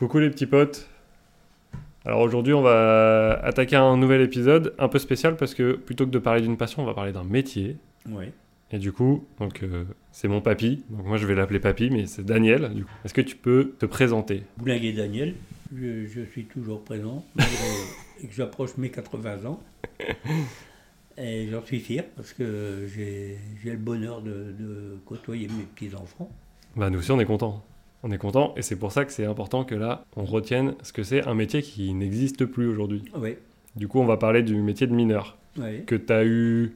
Coucou les petits potes. Alors aujourd'hui, on va attaquer un nouvel épisode un peu spécial parce que plutôt que de parler d'une passion, on va parler d'un métier. Oui. Et du coup, donc euh, c'est mon papy. Donc moi, je vais l'appeler papy, mais c'est Daniel. Du coup, est-ce que tu peux te présenter? Boulanger Daniel, je, je suis toujours présent, j'approche mes 80 ans. Et j'en suis fier parce que j'ai le bonheur de, de côtoyer mes petits-enfants. Bah nous aussi, on est content. On est content et c'est pour ça que c'est important que là, on retienne ce que c'est un métier qui n'existe plus aujourd'hui. Oui, Du coup, on va parler du métier de mineur oui. que tu as eu.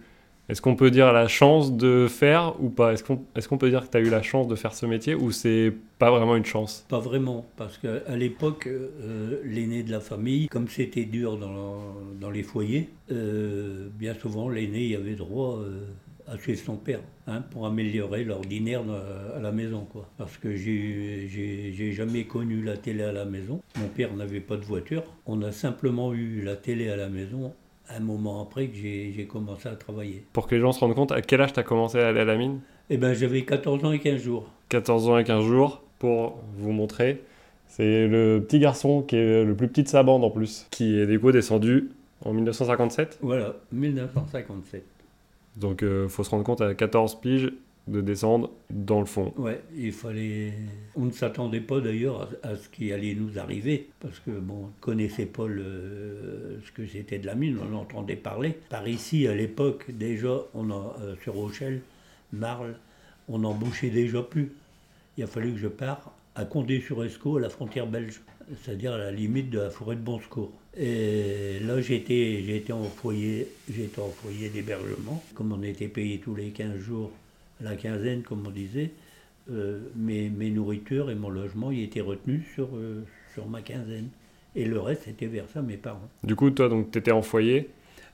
Est-ce qu'on peut dire la chance de faire ou pas? Est-ce qu'on est peut dire que tu as eu la chance de faire ce métier ou c'est pas vraiment une chance? Pas vraiment, parce qu'à l'époque, euh, l'aîné de la famille, comme c'était dur dans, dans les foyers, euh, bien souvent l'aîné y avait droit euh, à suivre son père hein, pour améliorer l'ordinaire à la maison. Quoi. Parce que j'ai jamais connu la télé à la maison. Mon père n'avait pas de voiture. On a simplement eu la télé à la maison un moment après que j'ai commencé à travailler. Pour que les gens se rendent compte, à quel âge tu as commencé à aller à la mine? Eh ben, j'avais 14 ans et 15 jours. 14 ans et 15 jours, pour vous montrer. C'est le petit garçon qui est le plus petit de sa bande en plus, qui est du coup descendu en 1957. Voilà, 1957. Donc euh, faut se rendre compte à 14 piges de descendre dans le fond. Ouais, il fallait. On ne s'attendait pas d'ailleurs à, ce qui allait nous arriver, parce que bon, on ne connaissait pas ce que c'était de la mine, on en entendait parler. Par ici, à l'époque, déjà, euh, sur Rochelle, Marle, on n'embauchait déjà plus. Il a fallu que je parte à Condé-sur-Escaut, à la frontière belge, c'est-à-dire à la limite de la forêt de Bon Secours. Et là, j'étais j'étais en foyer, j'étais en foyer d'hébergement. Comme on était payé tous les 15 jours, la quinzaine, comme on disait, euh, mes, mes nourritures et mon logement y étaient retenus sur, euh, sur ma quinzaine. Et le reste était versé à mes parents. Du coup, toi, donc t'étais en foyer?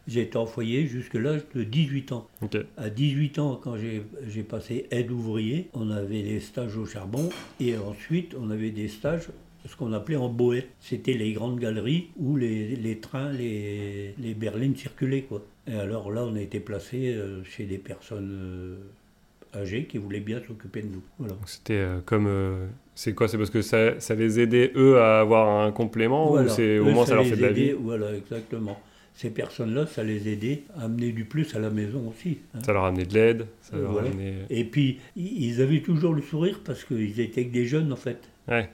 J'étais en foyer jusqu'à l'âge de 18 ans. Ok. À 18 ans, quand j'ai j'ai passé aide ouvrier, on avait des stages au charbon et ensuite on avait des stages, ce qu'on appelait en boët. C'était les grandes galeries où les, les trains, les, les berlines circulaient. Quoi. Et alors là, on a été placé euh, chez des personnes euh, âgées qui voulaient bien s'occuper de nous. Voilà. C'était euh, comme. euh, c'est quoi? C'est parce que ça, ça les aidait eux à avoir un complément Voilà. ou c'est au moins ça, leur les fait de la aidait- vie? Voilà, exactement. Ces personnes-là, ça les aidait à amener du plus à la maison aussi. hein. Ça leur amenait de l'aide. Ça Euh, leur voilà. amenait. Et puis, ils avaient toujours le sourire parce qu'ils étaient que des jeunes, en fait. Ouais.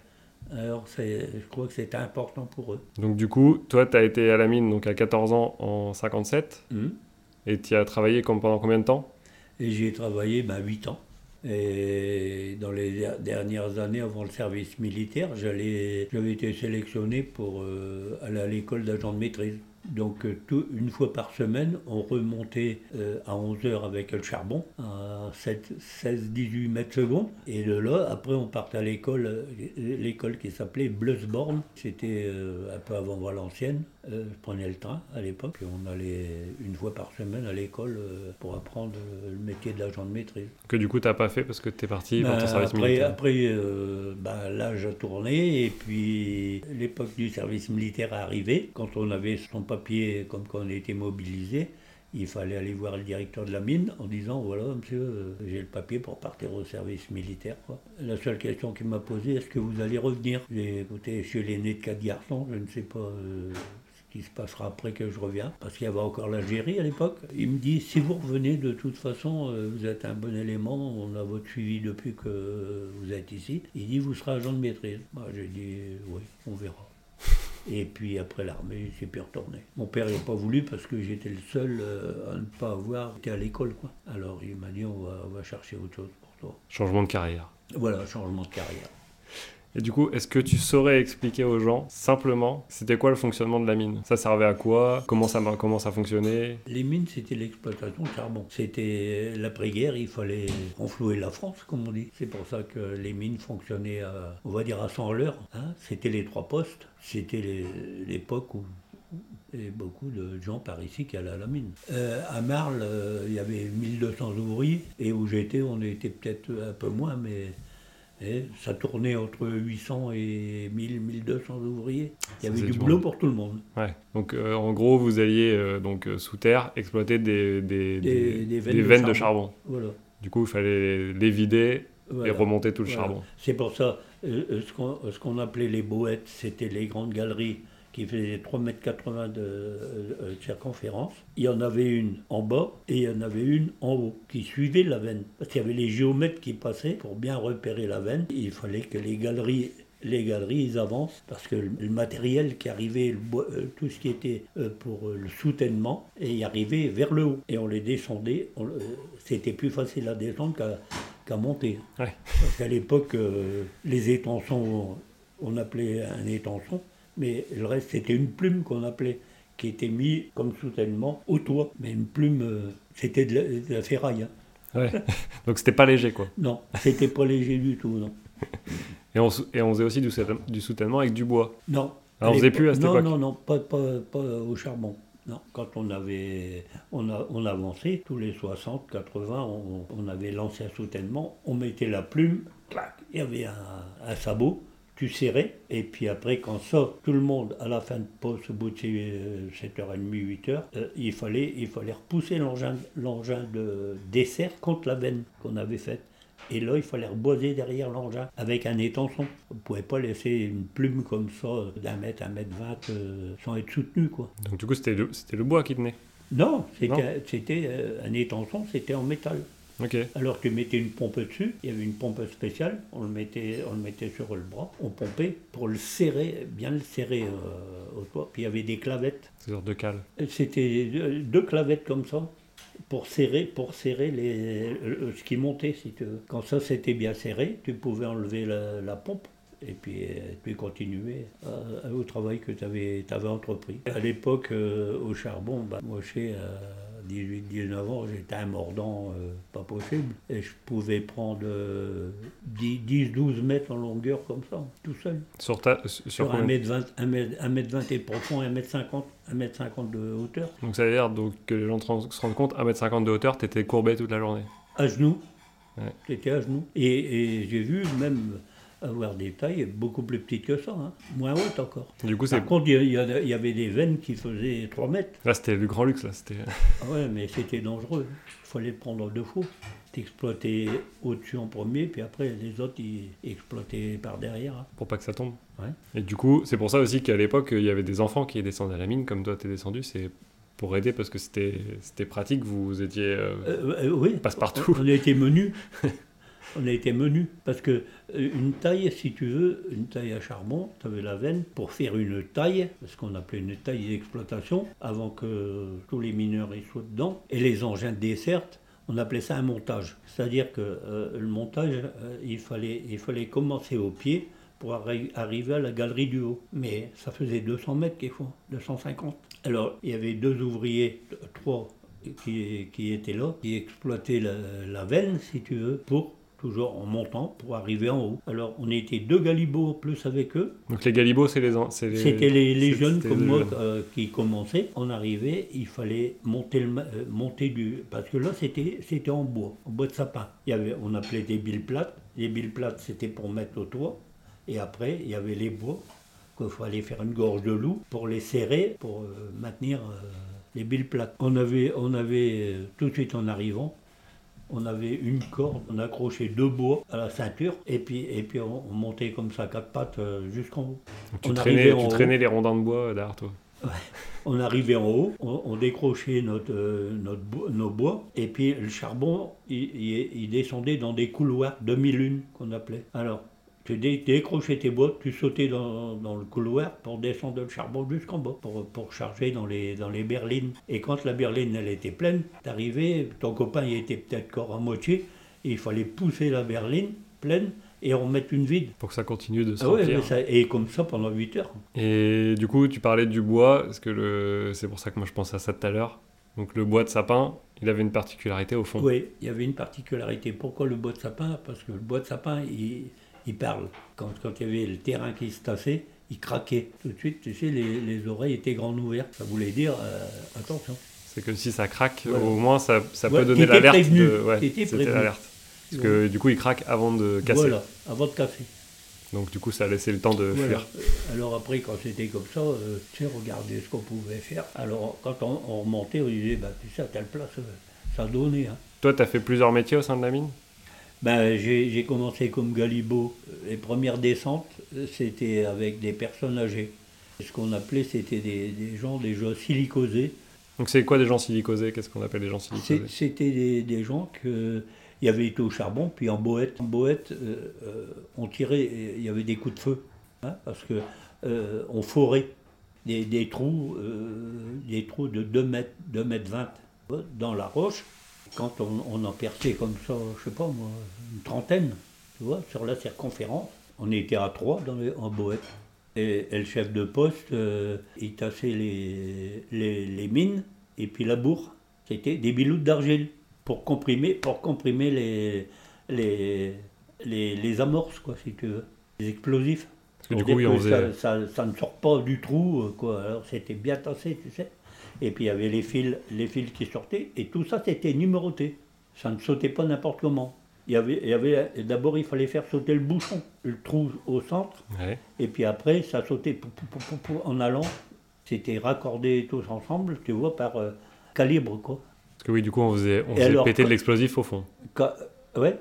Alors, je crois que c'était important pour eux. Donc du coup, toi, tu as été à la mine donc à 14 ans en 57 Hum. et tu as travaillé comme pendant combien de temps? Et j'y ai travaillé ben, 8 ans. Et dans les der- dernières années avant le service militaire, j'avais été sélectionné pour euh, aller à l'école d'agent de maîtrise. Donc euh, tout- une fois par semaine, on remontait euh, à 11 heures avec le charbon, à 16-18 mètres secondes. Et de là, après, on partait à l'école, euh, l'école qui s'appelait Bleusborn. C'était un peu avant Valenciennes. Euh, je prenais le train à l'époque et on allait une fois par semaine à l'école euh, pour apprendre euh, le métier d'agent de maîtrise. Que du coup, tu pas fait parce que tu es parti Ben, pour ton service après, militaire. après euh, ben, l'âge a tourné et puis l'époque du service militaire est arrivée. Quand on avait son papier, comme quand on était mobilisé, il fallait aller voir le directeur de la mine en disant voilà monsieur, j'ai le papier pour partir au service militaire. quoi. La seule question qu'il m'a posée, est-ce que vous allez revenir? J'ai écouté, je suis l'aîné de quatre garçons, je ne sais pas euh, qui se passera après que je reviens, parce qu'il y avait encore l'Algérie à l'époque. Il me dit, si vous revenez, de toute façon, euh, vous êtes un bon élément, on a votre suivi depuis que vous êtes ici. Il dit, vous serez agent de maîtrise. Moi, j'ai dit, oui, on verra. Et puis après l'armée, j'ai pu retourner. Mon père n'a pas voulu parce que j'étais le seul euh, à ne pas avoir été à l'école. quoi. Alors il m'a dit, on va, on va chercher autre chose pour toi. Changement de carrière. Voilà, changement de carrière. Et du coup, est-ce que tu saurais expliquer aux gens simplement c'était quoi le fonctionnement de la mine? Ça servait à quoi? Comment ça, comment ça fonctionnait? Les mines, c'était l'exploitation de charbon. C'était l'après-guerre, il fallait renflouer la France, comme on dit. C'est pour ça que les mines fonctionnaient, on va dire, à 100 l'heure. hein. C'était les trois postes. C'était l'époque où avait beaucoup de gens par ici qui allaient à la mine. Euh, à Marle, euh, il y avait 1200 ouvriers, et où j'étais, on était peut-être un peu moins, mais et ça tournait entre 800 et 1000, 1200 ouvriers. Il y avait du du boulot pour tout le monde. Ouais. Donc euh, en gros, vous alliez euh, donc euh, sous terre exploiter des, des, Des- des- des veines de charbon. charbon. Voilà. Du coup, il fallait les vider et remonter tout le Voilà. charbon. C'est pour ça, euh, ce qu'on ce qu'on appelait les boettes, c'était les grandes galeries qui faisaient 3,80 mètres de, euh, de circonférence. Il y en avait une en bas et il y en avait une en haut qui suivait la veine. Parce qu'il y avait les géomètres qui passaient pour bien repérer la veine. Il fallait que les galeries les galeries, ils avancent parce que le matériel qui arrivait, le euh, tout ce qui était euh, pour le soutènement, y arrivait vers le haut. Et on les descendait. C'était plus facile à descendre qu'à monter. Ouais. Parce qu'à l'époque, les étançons, on appelait un étançon, mais le reste, c'était une plume qu'on appelait, qui était mis comme soutènement au toit. Mais une plume, euh, c'était de, la- de la ferraille. hein. Ouais. Donc c'était pas léger, quoi. Non, c'était pas léger du tout, non. Et on, sou- et on faisait aussi du, soutènement avec du bois. Non. Ah, on faisait plus à cette non, époque Non, non, pas, pas, pas au charbon. Non, quand on avait, on, a, on avançait, tous les 60, 80, on, on avait lancé un soutènement, on mettait la plume, clac, il y avait un, un sabot, tu serrais, et puis après, quand ça, tout le monde, à la fin de pause, au bout de euh, 7h30, 8h, euh, il, fallait, il fallait repousser l'engin l'engin de dessert contre la veine qu'on avait faite. Et là, il fallait reboiser derrière l'engin avec un étançon. On ne pouvait pas laisser une plume comme ça d'un mètre, un mètre vingt, euh, sans être soutenu, quoi. Donc du coup, c'était le, le bois qui tenait. Non, c'était euh, un étançon, c'était en métal. Alors tu mettais une pompe dessus, il y avait une pompe spéciale, on le mettait, on le mettait sur le bras, on pompait pour le serrer, bien le serrer euh, au toit. Puis il y avait des clavettes. C'est sur deux cales. C'était deux, deux clavettes comme ça pour serrer, pour serrer les, le- ce qui montait, si tu veux. Quand ça c'était bien serré, tu pouvais enlever la, la pompe et puis, euh, puis continuer euh, au travail que tu avais, entrepris. À l'époque, euh, au charbon, bah, moi, chez 18-19 ans, j'étais un mordant euh, pas possible. Et je pouvais prendre 10-12 mètres en longueur comme ça, tout seul. Sur, ta, sur Sur combien 1 mètre 20, 1 mètre, 1 mètre 20 et profond et 1 mètre 50, 1 mètre 50 de hauteur. Donc ça veut dire donc, que les gens se rendent compte, 1m50 de hauteur, t'étais courbé toute la journée. À genoux. Ouais. J'étais à genoux. Et, et j'ai vu même avoir des tailles beaucoup plus petites que ça, hein. moins hautes encore. Du coup. Par contre, il y, avait des veines qui faisaient 3 mètres. là, c'était le grand luxe. Là, c'était... Ah ouais, mais c'était dangereux. Il fallait prendre deux fois. T'exploitais au-dessus en premier, puis après les autres, ils exploitaient par derrière. hein. pour pas que ça tombe. Ouais. Et du coup, c'est pour ça aussi qu'à l'époque, il y avait des enfants qui descendaient à la mine, comme toi, t'es descendu. C'est pour aider parce que c'était, c'était pratique. Vous étiez euh, Euh, euh, oui. passe-partout. On, été menus. on a été menus. Parce que euh, une taille, si tu veux, une taille à charbon, tu avais la veine pour faire une taille, ce qu'on appelait une taille d'exploitation, avant que tous les mineurs y soient dedans. Et les engins de desserte, on appelait ça un montage. C'est-à-dire que euh, le montage, euh, il, fallait, commencer au pied pour arri- arriver à la galerie du haut. Mais ça faisait 200 mètres quelquefois, 250. Alors, il y avait deux ouvriers, trois, qui, qui étaient là, qui exploitaient la, la veine, si tu veux, pour toujours en montant, pour arriver en haut. Alors, on était deux galibots en plus avec eux. Donc les galibots, c'est les. C'était les, les jeunes comme les moi jeunes. euh, qui commençaient. On arrivait, il fallait monter, le, euh, monter du... Parce que là, c'était c'était en bois, en bois de sapin. Il y avait, on appelait des billes plates. Les billes plates, c'était pour mettre au toit. Et après, il y avait les bois qu'il fallait faire une gorge de loup pour les serrer, pour euh, maintenir les billes plates. On avait, on avait tout de suite en arrivant, on avait une corde, on accrochait deux bois à la ceinture, et puis, et puis on, on montait comme ça, quatre pattes euh, jusqu'en haut. Donc tu on traînais, tu les rondins de bois derrière toi. On arrivait en haut, on, on décrochait notre, euh, notre bo- nos bois, et puis le charbon, il, il- il descendait dans des couloirs demi-lune qu'on appelait. Alors, tu dé- décrochais tes bois, tu sautais dans, dans le couloir pour descendre le charbon jusqu'en bas, pour, pour charger dans les, dans les berlines. Et quand la berline, elle était pleine, t'arrivais, ton copain, il était peut-être encore à moitié, et il fallait pousser la berline pleine et en mettre une vide. Pour que ça continue de se Ah ouais, ça- et comme ça pendant 8 heures. Et du coup, tu parlais du bois, parce que le... c'est pour ça que moi je pensais à ça tout à l'heure. Donc le bois de sapin, il avait une particularité au fond. Oui, il y avait une particularité. Pourquoi le bois de sapin? Parce que le bois de sapin, il, il parle. Quand, quand il y avait le terrain qui se tassait, il craquait. Tout de suite, tu sais, les, les oreilles étaient grandes ouvertes. Ça voulait dire, euh, attention. C'est que si ça craque, Voilà. au moins ça, ça Ouais, peut donner l'alerte. De... Ouais, c'était l'alerte. Parce que du coup, il craque avant de casser. Voilà, avant de casser. Donc du coup, ça a laissé le temps de Voilà. fuir. Euh, Alors après, quand c'était comme ça, euh, tu sais, regardez ce qu'on pouvait faire. Alors quand on, on remontait, on disait, bah, tu sais, à telle place, ça donnait. Hein. Toi, tu as fait plusieurs métiers au sein de la mine? Ben, J'ai commencé comme galibot. Les premières descentes, c'était avec des personnes âgées. Ce qu'on appelait, c'était des, des, gens déjà silicosés. Donc c'est quoi des gens silicosés? Qu'est-ce qu'on appelle des gens silicosés? C'était des, des, gens que il y avait été au charbon, puis en boët, en boët, euh, euh, on tirait, il y avait des coups de feu, hein, parce que euh, on forait des, des trous, des trous de 2 mètres, 2 mètres 20 dans la roche. Quand on, on, en perçait comme ça, je sais pas moi, une trentaine, tu vois, sur la circonférence, on était à trois dans les, en boët. Et, et, le chef de poste, il tassait les, les, les mines, et puis la bourre, c'était des biloutes d'argile pour comprimer, pour comprimer les, les, les, amorces, quoi, si tu veux, les explosifs. Parce que du coup, oui, on faisait... ça, ça, ça, ne sort pas du trou, euh, quoi. Alors c'était bien tassé, tu sais. Et puis il y avait les fils, les fils qui sortaient, et tout ça c'était numéroté. Ça ne sautait pas n'importe comment. Il y avait, il y avait d'abord il fallait faire sauter le bouchon, le trou au centre, ouais. et puis après ça sautait pou, pou, pou, en allant. C'était raccordé tous ensemble, tu vois, par euh, calibre, quoi. Parce que oui, du coup, on faisait, on faisait alors, péter de l'explosif au fond. Quand, ouais,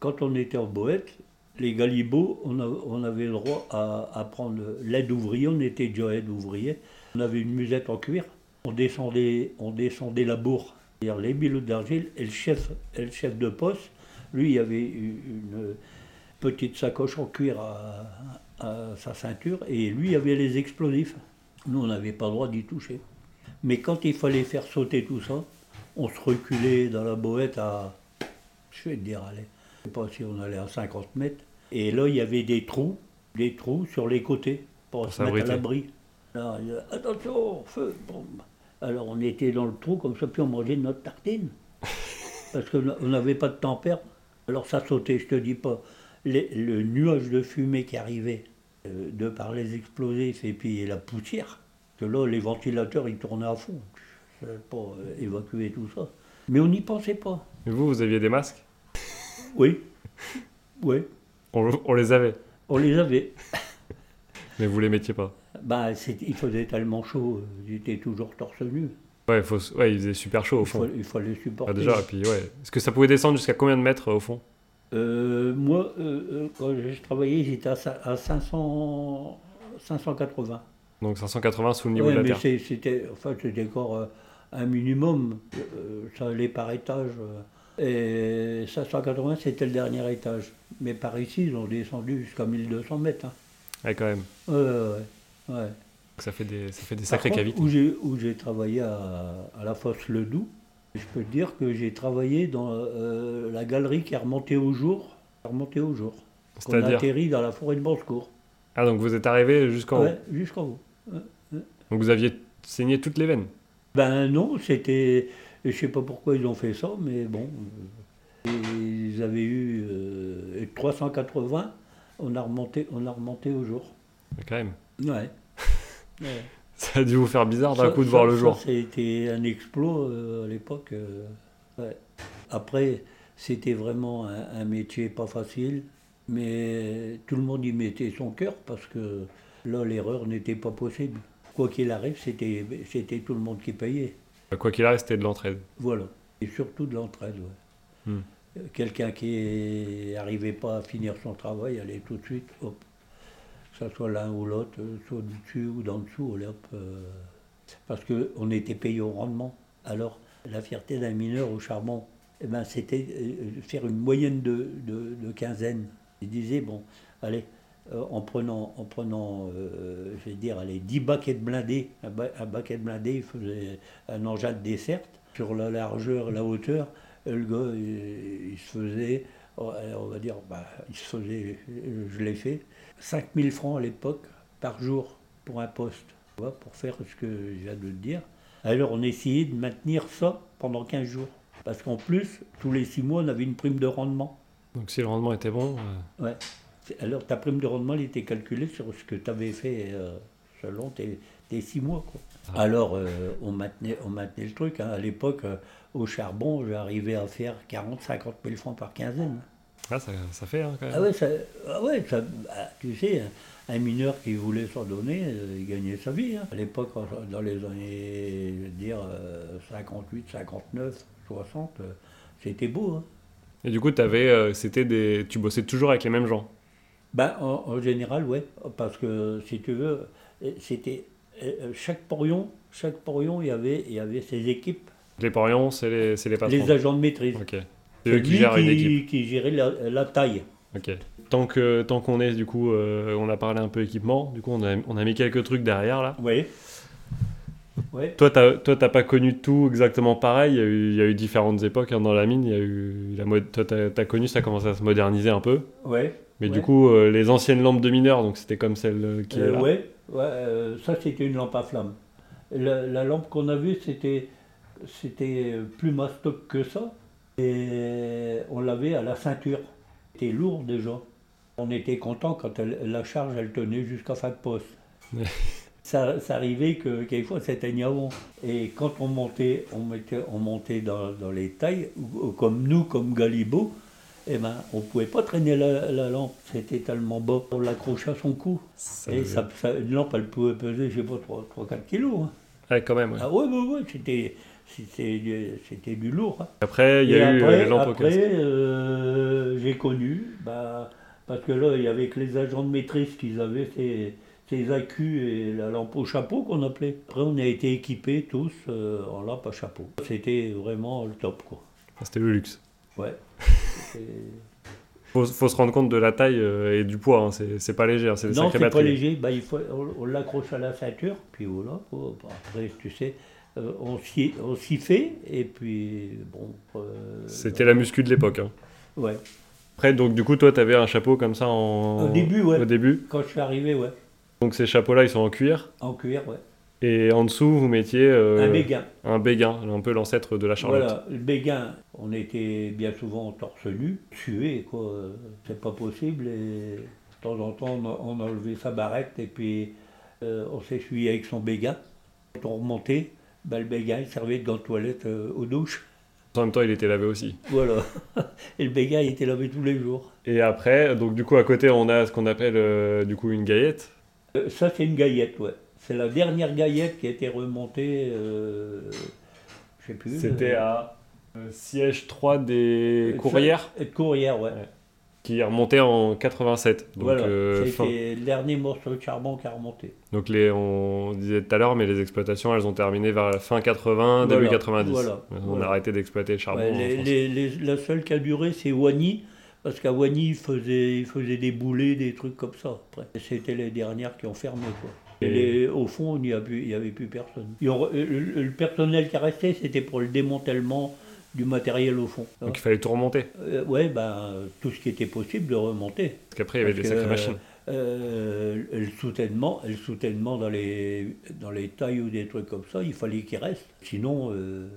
quand on était en boët, les galibots, on, a, on, avait le droit à, à prendre l'aide ouvrier, on était déjà aide ouvrier. On avait une musette en cuir, on descendait, on descendait la bourre, c'est-à-dire les bilots d'argile, et le chef, et le chef de poste, lui, il avait une petite sacoche en cuir à, à sa ceinture, et lui avait les explosifs. Nous, on n'avait pas le droit d'y toucher. Mais quand il fallait faire sauter tout ça, on se reculait dans la boîte à, je vais te dire, allez, je sais pas si on allait à 50 mètres. Et là, il y avait des trous, des trous sur les côtés pour, pour se mettre à l'abri. Attention, feu, bon. Alors on était dans le trou comme ça, puis on mangeait notre tartine. Parce qu'on n'avait pas de temps perdre. Alors ça sautait, je te dis pas. Les, le nuage de fumée qui arrivait euh, de par les explosifs et puis la poussière, que là, les ventilateurs, ils tournaient à fond pour évacuer tout ça. Mais on n'y pensait pas. Et vous, vous aviez des masques? Oui. Oui. On, on, les avait On les avait. Mais vous les mettiez pas bah, Il faisait tellement chaud, j'étais toujours torse nu. Ouais, faut, ouais, il faisait super chaud au fond. Il, faut, il fallait supporter. Ah, déjà, puis ouais. Est-ce que ça pouvait descendre jusqu'à combien de mètres au fond? Euh, Moi, euh, quand je travaillais, j'étais à, à 500, 580. Donc 580 sous le niveau ouais, de la mais terre. C'était enfin, encore euh, un minimum. Euh, ça allait par étage. Euh, et 580, c'était le dernier étage. Mais par ici, ils ont descendu jusqu'à 1200 mètres. Hein. Ouais, quand même. Ouais, ouais, ouais. Ça fait des, ça fait des sacrées contre, cavités. Où j'ai travaillé à, à, la fosse Le Doubs, je peux te dire que j'ai travaillé dans euh, la galerie qui est remontée au jour. Remontée au jour. On a atterri dans la forêt de Banscourt. Ah, donc vous êtes arrivé jusqu'en ouais, haut jusqu'en haut. Donc vous aviez saigné toutes les veines Ben non, c'était. Je sais pas pourquoi ils ont fait ça, mais bon. Ils avaient eu euh, 380, on a remonté, on a remonté au jour. Mais quand même. Ouais. ouais. Ça a dû vous faire bizarre d'un coup de voir le ça, jour. Ça a été un exploit euh, à l'époque. Euh, ouais. Après, c'était vraiment un, un, métier pas facile, mais tout le monde y mettait son cœur parce que là, l'erreur n'était pas possible. Quoi qu'il arrive, c'était tout le monde qui payait. Quoi qu'il arrive, c'était de l'entraide. Voilà, et surtout de l'entraide, ouais. Hmm. Quelqu'un qui n'arrivait pas à finir son travail allait tout de suite, hop, que ce soit l'un ou l'autre, soit du dessus ou d'en dessous, allez, hop, euh, parce qu'on était payé au rendement. Alors, la fierté d'un mineur au charbon, eh ben, c'était euh, faire une moyenne de, de, quinzaine. Il disait, bon, allez, euh, en prenant, en prenant euh, je vais dire, allez, 10 baquets de blindés. Un, ba un, baquet de blindés, il faisait un engin de dessert. Sur la largeur, la hauteur, le gars, il se faisait, on va dire, bah, faisait, je l'ai fait, 5000 francs à l'époque par jour pour un poste, pour faire ce que je viens de te dire. Alors on essayait de maintenir ça pendant 15 jours. Parce qu'en plus, tous les 6 mois, on avait une prime de rendement. Donc si le rendement était bon. Euh... Ouais. Alors ta prime de rendement, elle était calculée sur ce que tu avais fait euh, selon tes, tes, six mois. Quoi. Ah. Alors euh, on, maintenait, on maintenait le truc. Hein. À l'époque, euh, au charbon, j'arrivais à faire 40, 50 000 francs par quinzaine. Ah, ça, ça fait hein, quand même. Ah ouais, ça, ah ouais ça, bah, tu sais, un, mineur qui voulait s'en donner, il gagnait sa vie. Hein. À l'époque, dans les années, je veux dire, 58, 59, 60, c'était beau. Et du coup, avais, euh, c'était des... tu bossais toujours avec les mêmes gens? Ben, en, en général, ouais. Parce que, si tu veux, c'était chaque porion, chaque porion, il y avait, il y avait ses équipes. Les porions, c'est les, c'est les patrons Les agents de maîtrise. Ok. C'est eux qui gèrent une équipe. qui gérait la, la taille. Ok. Tant que tant qu'on est, du coup, euh, on a parlé un peu équipement. Du coup, on a, on a mis quelques trucs derrière là. Oui. Ouais. Toi, tu n'as pas connu tout exactement pareil. Il y a eu, il y a eu différentes époques hein, dans la mine. Il y a eu la mode. Toi, tu as, connu ça commence à se moderniser un peu. Ouais. Mais du coup, euh, les anciennes lampes de mineurs, donc c'était comme celle euh, qui est là. Ouais. Ouais ça c'était une lampe à flamme. La, la lampe qu'on a vue, c'était c'était plus mastoc que ça. Et on l'avait à la ceinture. C'était lourd déjà. On était content quand la charge, elle tenait jusqu'à fin de poste. ça, ça, arrivait que quelquefois c'était avant. Et quand on montait, on, mettait, on montait dans, dans les tailles, comme nous, comme Galibo, eh ben, on ne pouvait pas traîner la, lampe, c'était tellement bas. On l'accrochait à son cou. et ça, une lampe, elle pouvait peser, je sais pas, 3-4 kilos. Hein. Ouais, quand même. Ouais. Ah ouais, ouais, ouais c'était c'était du lourd. Hein. Après, il y a eu après, les lampes Après, euh, j'ai connu, bah, parce que là, il y avait que les agents de maîtrise qui avaient ces, ces accus et la lampe au chapeau qu'on appelait. Après, on a été équipés tous euh, en lampe à chapeau. C'était vraiment le top, quoi. C'était le luxe. Ouais. Faut, faut se rendre compte de la taille euh, et du poids, hein. c'est pas léger, hein. c'est Non, c'est pas léger, bah, il faut, on, l'accroche à la ceinture, puis voilà, après tu sais, euh, on s'y fait, et puis bon. Euh, C'était la muscu de l'époque. Hein. Ouais. Après, donc du coup, toi, tu avais un chapeau comme ça en... Au début, ouais. Au début Quand je suis arrivé, ouais. Donc ces chapeaux-là, ils sont en cuir? En cuir, ouais. Et en dessous, vous mettiez... Euh, un béguin. Un béguin, un peu l'ancêtre de la charlotte. Voilà, le béguin, on était bien souvent torse nu, sué, quoi. C'est pas possible. Et de temps en temps, on a, enlevé sa barrette et puis on s'essuyait avec son béguin. Quand on remontait, bah, le béguin servait de gant de toilette euh, aux douches. En même temps, il était lavé aussi. Voilà. Et le béguin, il était lavé tous les jours. Et après, donc du coup, à côté, on a ce qu'on appelle euh, du coup une gaillette. Euh, ça, c'est une gaillette, ouais. C'est la dernière gaillette qui a été remontée, euh, je sais plus. C'était à siège 3 des courrières. Courrières, ouais qui est remonté en 87. Donc, voilà, euh, c'était le dernier morceau de charbon qui a remonté. Donc les, on disait tout à l'heure, mais les exploitations, elles ont terminé vers la fin 80, début 90. on a arrêté d'exploiter le charbon. la seule qui a duré, c'est Wany, parce qu'à Wany, ils faisaient, des boulets, des trucs comme ça. C'était les dernières qui ont fermé. Quoi. Et au fond, il n'y avait plus personne. le, personnel qui restait, c'était pour le démantèlement du matériel au fond. Donc il fallait tout remonter euh, Oui, ben, tout ce qui était possible de remonter. Parce qu'après, il y avait des sacrées machines. Euh, le soutènement, le soutènement dans les, dans les tailles ou des trucs comme ça, il fallait qu'il reste. Sinon, euh,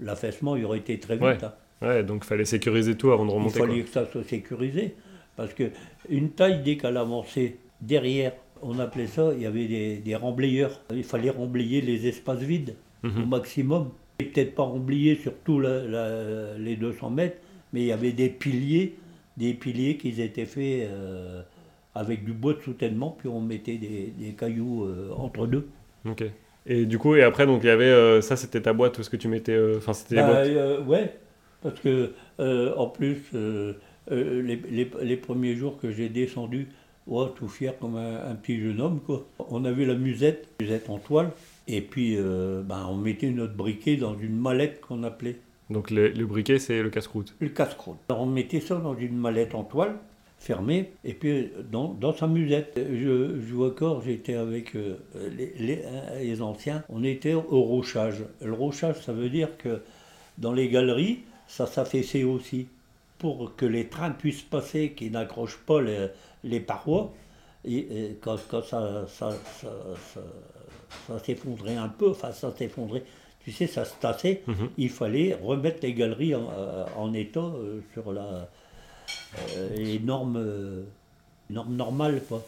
l'affaissement, il aurait été très vite. Ouais. Hein. donc il fallait sécuriser tout avant de remonter. Il fallait que ça soit sécurisé. Parce qu'une taille, dès qu'elle avançait derrière, on appelait ça, il y avait des, des remblayeurs. Il fallait remblayer les espaces vides mhm. au maximum peut-être pas oublié sur tous les 200 mètres, mais il y avait des piliers, des piliers qui étaient faits euh, avec du bois de soutènement, puis on mettait des, cailloux euh, entre deux. Ok. Et du coup, et après, donc il y avait euh, ça, c'était ta boîte, tout ce que tu mettais, enfin c'était bah, ouais, parce que en plus, les, premiers jours que j'ai descendu, oh, tout fier comme un, un, petit jeune homme, quoi. On avait la musette, musette en toile, et puis, euh, ben, on mettait notre briquet dans une mallette qu'on appelait. Donc le, briquet, c'est le casse-croûte Le casse-croûte. On mettait ça dans une mallette en toile, fermée, et puis dans, dans sa musette. Je, je vois encore, j'étais avec euh, les, les, anciens, on était au rochage. Le rochage, ça veut dire que dans les galeries, ça s'affaissait aussi. Pour que les trains puissent passer, qui n'accrochent pas les, les parois, et, quand, quand ça, ça, ça ça s'effondrait un peu, enfin ça s'effondrait, tu sais, ça se tassait. Mhm. Il fallait remettre les galeries en, euh, état euh, sur la, euh, les normes, normes normales. Quoi.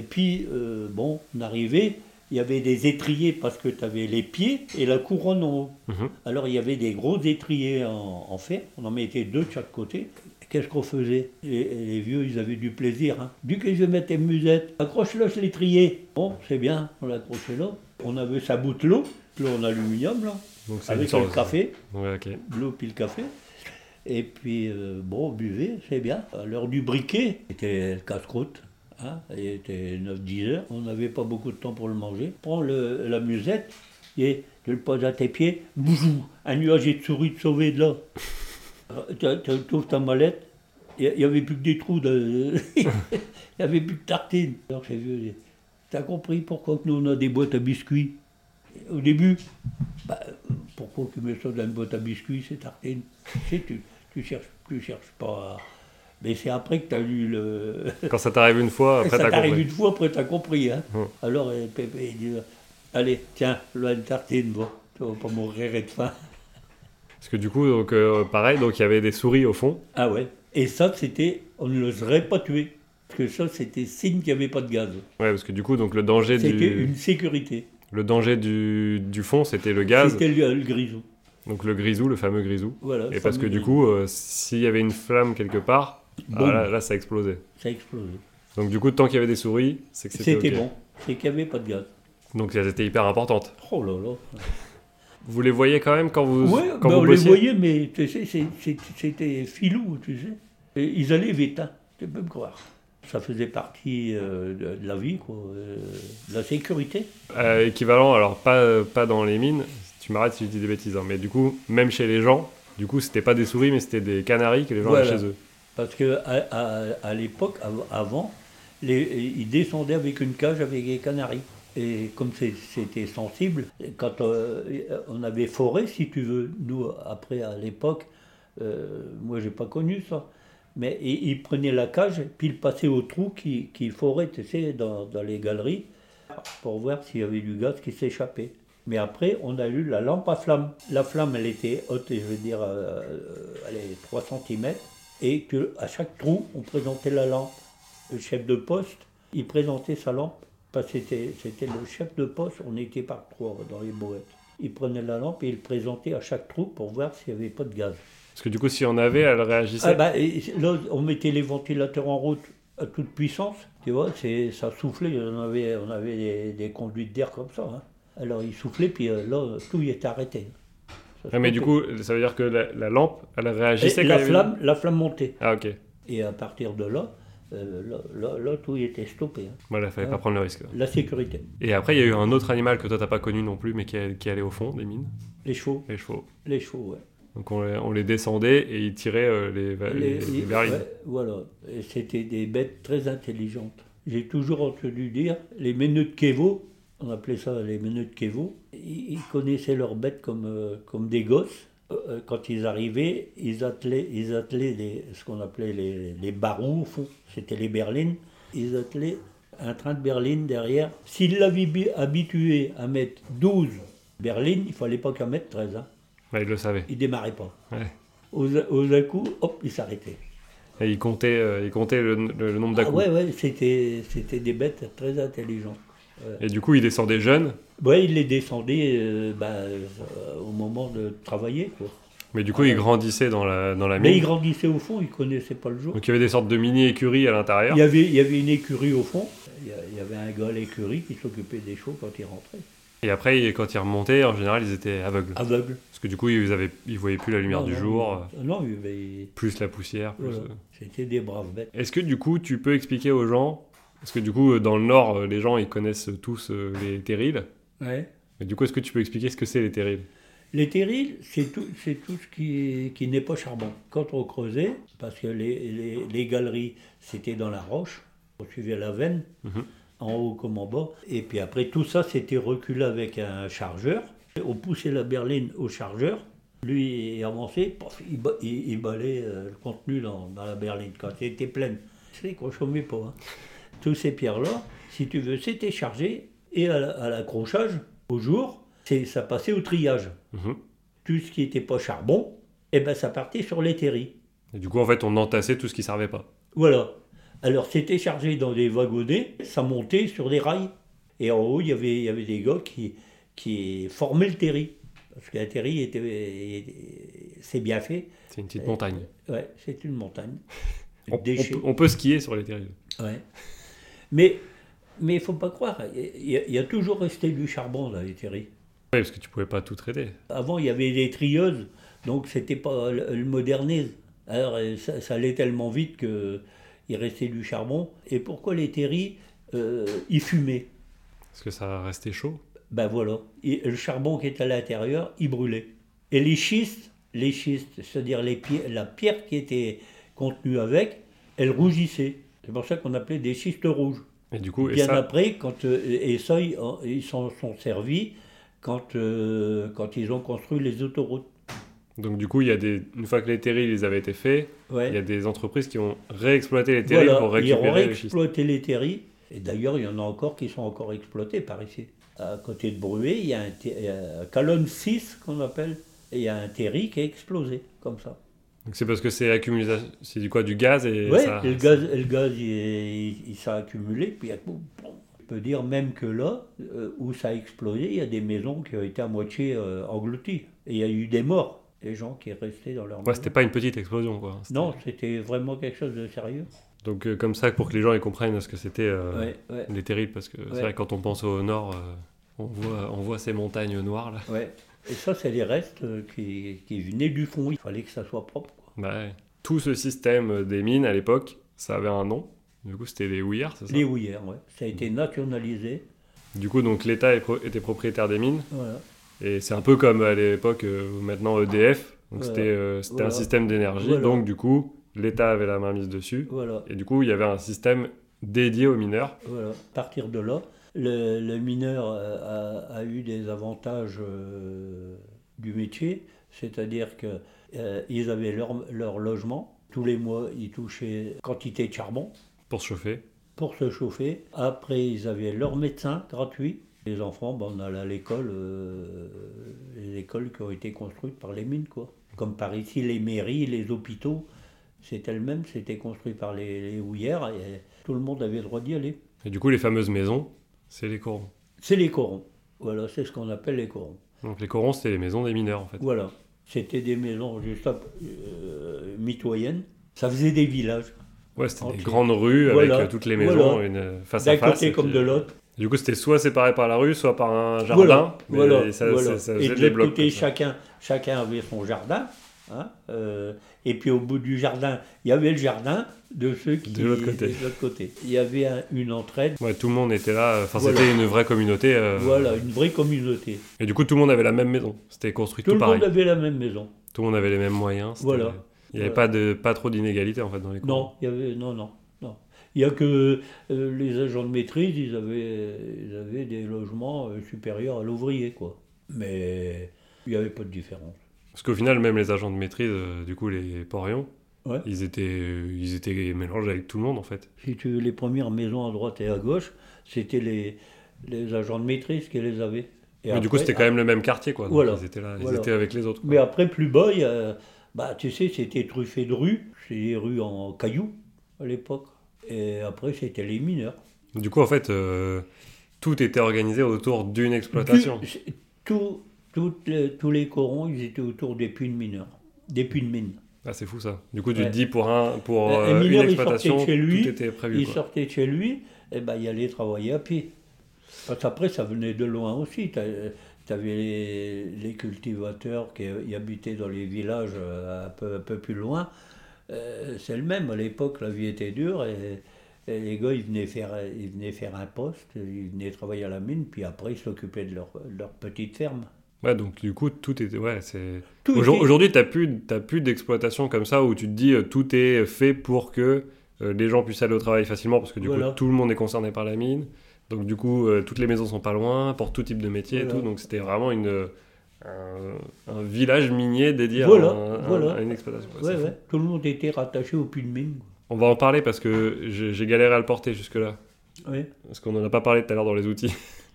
Et puis, bon, on arrivait, il y avait des étriers parce que tu avais les pieds et la couronne en haut. Mhm. Alors il y avait des gros étriers en, fer, on en mettait deux de chaque côté. Qu'est-ce qu'on faisait les, vieux, ils avaient du plaisir. Hein. Du que je mettais musette, accroche-le sur l'étrier. Bon, c'est bien, on l'accrochait là. On avait sa boutelotte, l'eau en aluminium, là, avec le café, ouais, l'eau puis le café. Et puis, euh, bon, buvez, c'est bien. À l'heure du briquet, c'était casse-croûte. Hein, il était 9-10 heures, on n'avait pas beaucoup de temps pour le manger. Prends le, la musette et tu le poses à tes pieds. Bouzou, un nuage de souris de sauver de là. Tu ouvres ta mallette, il n'y avait plus que des trous, de... il n'y avait plus de tartines. Alors j'ai vu, t'as compris pourquoi que nous on a des boîtes à biscuits? Au début, bah, pourquoi tu mets ça dans une boîte à biscuits, c'est tartines tu, tu cherches, tu cherches pas Mais c'est après que tu as lu le. Quand ça t'arrive une fois, après Ça t'as t'arrive compris. une fois, après tu as compris. Hein. Hum. Alors, euh, Pépé, il dit Allez, tiens, là, une tartine, bon, tu vas pas mourir de faim. Parce que du coup, donc, euh, pareil, donc il y avait des souris au fond. Ah ouais. Et ça, c'était. On ne l'oserait pas tuer. Parce que ça, c'était signe qu'il n'y avait pas de gaz. Ouais, parce que du coup, donc le danger C'était du, une sécurité. le danger du, du fond, c'était le gaz. C'était le, le grisou. Donc le grisou, le fameux grisou. Voilà. Et parce que du coup, euh, s'il y avait une flamme quelque part, ah, là, là, ça explosait. Ça a explosé. Donc du coup, tant qu'il y avait des souris, c'est que c'était C'était bon. C'est qu'il n'y avait pas de gaz. Donc elles étaient hyper importantes. Oh là là. Vous les voyez quand même quand vous, quand ben, vous on les voyait, mais tu sais, c'était filou, tu sais. Et ils allaient vite, hein, tu peux me croire. Ça faisait partie euh, de, de la vie, quoi, euh, de la sécurité. Euh, équivalent, alors pas, pas dans les mines, tu m'arrêtes si je dis des bêtises, hein, mais du coup, même chez les gens, du coup, c'était pas des souris, mais c'était des canaris que les gens Voilà. avaient chez eux. Parce que à, à- à l'époque, av- avant, les, ils descendaient avec une cage avec des canaris. Et comme c'était sensible, quand euh, on avait forêt, si tu veux, nous, après, à l'époque, euh, moi, j'ai pas connu ça. Mais ils prenaient la cage, puis ils passaient au trou qui, forait, tu sais, dans, les galeries, pour voir s'il y avait du gaz qui s'échappait. Mais après, on a eu la lampe à flamme. La flamme, elle était haute, je veux dire, euh, allez, 3 cm. Et que, à chaque trou, on présentait la lampe. Le chef de poste, il présentait sa lampe, parce que c'était le chef de poste, on était par trois dans les boîtes. Il prenait la lampe et il présentait à chaque trou pour voir s'il n'y avait pas de gaz. Parce que du coup, si on avait, elle réagissait. Ah bah, là, on mettait les ventilateurs en route à toute puissance, tu vois, ça soufflait, on avait, on avait des, des conduites d'air comme ça. hein. Alors il soufflait, puis euh, là, tout y était arrêté. Ah, mais du coup, ça veut dire que la, la lampe, elle Et réagissait quand la avait- flamme, la flamme montait. Ah ok. Et à partir de là, euh, là, tout y était stoppé. hein. Voilà, fallait Ah. pas prendre le risque. La sécurité, Et après, il y a eu un autre animal que toi t'as pas connu non plus, mais qui, allait au fond des mines, les chevaux, les chevaux. les chevaux, ouais. Donc on les, on les descendait et ils tiraient euh, les, les, ouais, voilà, c'était des bêtes très intelligentes. J'ai toujours entendu dire, les menus de Kevo, on appelait ça les menus de ils, ils connaissaient leurs bêtes comme, euh, comme des gosses. Euh, Quand ils arrivaient, ils attelaient, ils attelaient les- ce qu'on appelait les, les barons, au fond, c'était les berlines. Ils attelaient un train de berlines derrière. S'ils l'avaient bi- habitué à mettre 12 berlines, il fallait pas qu'à mettre 13. Hein. Ouais, ils le savaient. Il démarrait pas. Ouais. Aux, aux à-coups, hop, il s'arrêtait. Et ils comptaient, euh, ils comptaient le, le- le nombre Ah d'à-coups. ouais, ouais, c'était des bêtes très intelligentes. Et du coup, ils descendaient jeunes, Ouais, il les descendait euh, bah, euh, au moment de travailler. Quoi. mais du coup, ils grandissaient dans la, dans la Mais mine. ils grandissaient au fond, ils ne connaissaient pas le jour. Donc il y avait des sortes de mini-écuries à l'intérieur. Il y, avait, il y avait une écurie au fond, il y il avait un gars à l'écurie qui s'occupait des chevaux quand ils rentraient. Et après, quand ils remontaient, en général, ils étaient aveugles. Aveugle. Parce que du coup, ils, avaient, ils voyaient plus la lumière Non, du non, jour, euh, Non, il avait- plus la poussière. Plus, voilà. euh. c'était des braves bêtes. Est-ce que du coup, tu peux expliquer aux gens, parce que du coup, euh, dans le Nord, euh, les gens, ils connaissent tous euh, les terrils. Ouais. Mais du coup, est-ce que tu peux expliquer ce que c'est les terrils? Les terrils, c'est tout, c'est tout ce qui, qui n'est pas charbon. Quand on creusait, parce que les, les, les galeries, c'était dans la roche, on suivait la veine, Mhm. en haut comme en bas. Et puis après, tout ça, c'était reculé avec un chargeur. On poussait la berline au chargeur. Lui, il avançait, pof, il, il, il balait le contenu dans, dans la berline quand elle était pleine. C'est qu'on ne chômait pas. hein. Tous ces pierres-là, si tu veux, c'était chargé. Et à la- l'accrochage, au jour, c'est- ça passait au triage Mhm. tout ce qui n'était pas charbon, et ben ça partait sur les terris. Et du coup, en fait, on entassait tout ce qui servait pas. Voilà. Alors c'était chargé dans des wagonnets, ça montait sur des rails. Et en haut, il y avait, il y avait des gars qui, qui formaient le terri. Parce qu'un terri, était, c'est bien fait. C'est une petite Euh, montagne. Ouais, c'est une montagne. On, peut, on peut skier sur les terrils. Ouais. Mais il ne faut pas croire, il y, a, il y a toujours resté du charbon dans les terris. Oui, parce que tu pouvais pas tout traiter. Avant, il y avait des trieuses Donc c'était pas le, le modernise. Alors euh, ça, ça allait tellement vite que il restait du charbon. Et pourquoi les terris euh, ils fumaient? Parce que ça restait chaud. Ben voilà. Et le charbon qui était à l'intérieur, il brûlait. Et les schistes, les schistes, c'est-à-dire la pierre qui était contenue avec, elle rougissait. C'est pour ça qu'on appelait des schistes rouges. Et du coup, et Bien ça, après, quand, euh, et ça, ils ils s'en sont servis quand, euh, quand ils ont construit les autoroutes. donc du coup, il y a des, une fois que les terrils ils avaient été faits, Ouais. il y a des entreprises qui ont réexploité les terrils Voilà, pour ils ont récupérer les schistes. réexploité les terris. Et d'ailleurs, il y en a encore qui sont encore exploités par ici. À côté de Bruet, il y a un ter- a Calonne 6 qu'on appelle, et il y a un terri qui a explosé, comme ça. Donc c'est parce que c'est accumulation, c'est du quoi, du gaz et Oui, ça. et le gaz, et le gaz il, il- il s'est accumulé, puis je peux dire même que là, euh, où ça a explosé, il y a des maisons qui ont été à moitié euh, englouties. Et il y a eu des morts, des gens qui restés dans leur Ouais, maison. c'était pas une petite explosion quoi. Non, c'était vraiment quelque chose de sérieux. Donc euh, comme ça pour que les gens ils comprennent ce que c'était euh, Ouais, ouais, les terrils parce que c'est vrai quand on pense au nord, on voit on voit ces montagnes noires là. ouais. Et ça, c'est les restes euh, qui, qui venaient du fond. Il fallait que ça soit propre. quoi. Bah, ouais. Tout ce système des mines à l'époque, ça avait un nom. Du coup, c'était les houillards, c'est ça? Les houillères, ouais. Ça a été nationalisé. Du coup, donc l'État était propriétaire des mines. Voilà. Et c'est un peu comme à l'époque, euh, maintenant EDF. Donc Voilà. c'était euh, un système d'énergie. Donc du coup, l'État avait la main mise dessus. Et du coup, il y avait un système dédié aux mineurs. Voilà. À partir de là, le, le mineur euh, a, a eu des avantages euh, du métier, c'est-à-dire que euh, avaient leur, leur logement. Tous les mois, ils touchaient quantité de charbon pour se chauffer. pour se chauffer. Après, ils avaient leur médecin gratuit. Les enfants, ben, on allait à l'école, euh, les écoles qui ont été construites par les mines, quoi. Comme par ici, les mairies, les hôpitaux, c'était le même, c'était construit par les, les houillères et tout le monde avait le droit d'y aller. Et du coup, les fameuses maisons, c'est les corons. C'est les corons. Voilà, c'est ce qu'on appelle les corons. Donc les corons, c'était les maisons des mineurs en fait. Voilà. C'était des maisons juste à- euh, mitoyennes. Ça faisait des villages. Ouais, c'était des grandes rues Voilà. avec euh, toutes les maisons Voilà. une, euh, face à D'un face. côté comme puis, de euh, l'autre. Du coup, c'était soit séparé par la rue, soit par un jardin. Voilà, mais ça, ça- ça et de l'autre côté, chacun, chacun avait son jardin. hein, euh, et puis au bout du jardin, il y avait le jardin de ceux qui De l'autre côté. Il y avait un- une entraide. Ouais, tout le monde était là. Enfin, Voilà. c'était une vraie communauté. euh, Voilà, une vraie communauté. Et du coup, tout le monde avait la même maison. C'était construit Tout tout, le pareil. monde avait la même maison. Tout le monde avait les mêmes moyens. Voilà. Il n'y avait Voilà. pas, de, pas trop d'inégalité en fait dans les cours. Non, il y avait non non non. Il y a que euh, les agents de maîtrise, ils avaient ils avaient des logements euh, supérieurs à l'ouvrier quoi. Mais il n'y avait pas de différence. Parce qu'au final, même les agents de maîtrise, euh, du coup, les porions, Ouais. ils, étaient, euh, ils étaient mélangés avec tout le monde en fait. Si tu veux, les premières maisons à droite et à gauche, c'était les, les agents de maîtrise qui les avaient. Et Mais du coup, c'était quand même le même quartier quoi. Donc, Voilà. Ils étaient là, ils étaient avec les autres. quoi. Mais après, plus bas, il y a- bah, tu sais, c'était truffé de rues. C'est des rues en cailloux à l'époque. Et après, c'était les mineurs. Du coup, en fait, euh, tout était organisé autour d'une exploitation. Tout- tout- toutes les- tous les corons, ils étaient autour des puits de mineurs. Des puits de mines. Ah, c'est fou ça. Du coup, tu Ouais. te dis pour, un, pour Un- un euh, mineur, une il exploitation, chez lui, tout était prévu. il quoi. sortait de chez lui, et ben, il allait travailler à pied. Parce qu'après, ça venait de loin aussi. Tu avais les, les cultivateurs qui habitaient dans les villages euh, un peu, un peu plus loin. Euh, C'est le même. À l'époque, la vie était dure et, et les gars, ils venaient, faire, ils venaient faire un poste, ils venaient travailler à la mine, puis après, ils s'occupaient de leur, de leur petite ferme. Ouais, donc du coup, tout était. Ouais, c'est. Aujourd'hui, tu n'as plus, t'as plus d'exploitation comme ça où tu te dis euh, tout est fait pour que euh, les gens puissent aller au travail facilement parce que du Voilà. coup, tout le monde est concerné par la mine. Donc, du coup, euh, toutes les maisons sont pas loin pour tout type de métier et tout. Donc, c'était vraiment une, un, un village minier dédié à Voilà, un- voilà. à, une exploitation. Ouais, Ouais, c'est fou. ouais. Tout le monde était rattaché au puits de mine. On va en parler parce que j'ai j'ai galéré à le porter jusque-là. Parce qu'on n'en a pas parlé tout à l'heure dans les outils.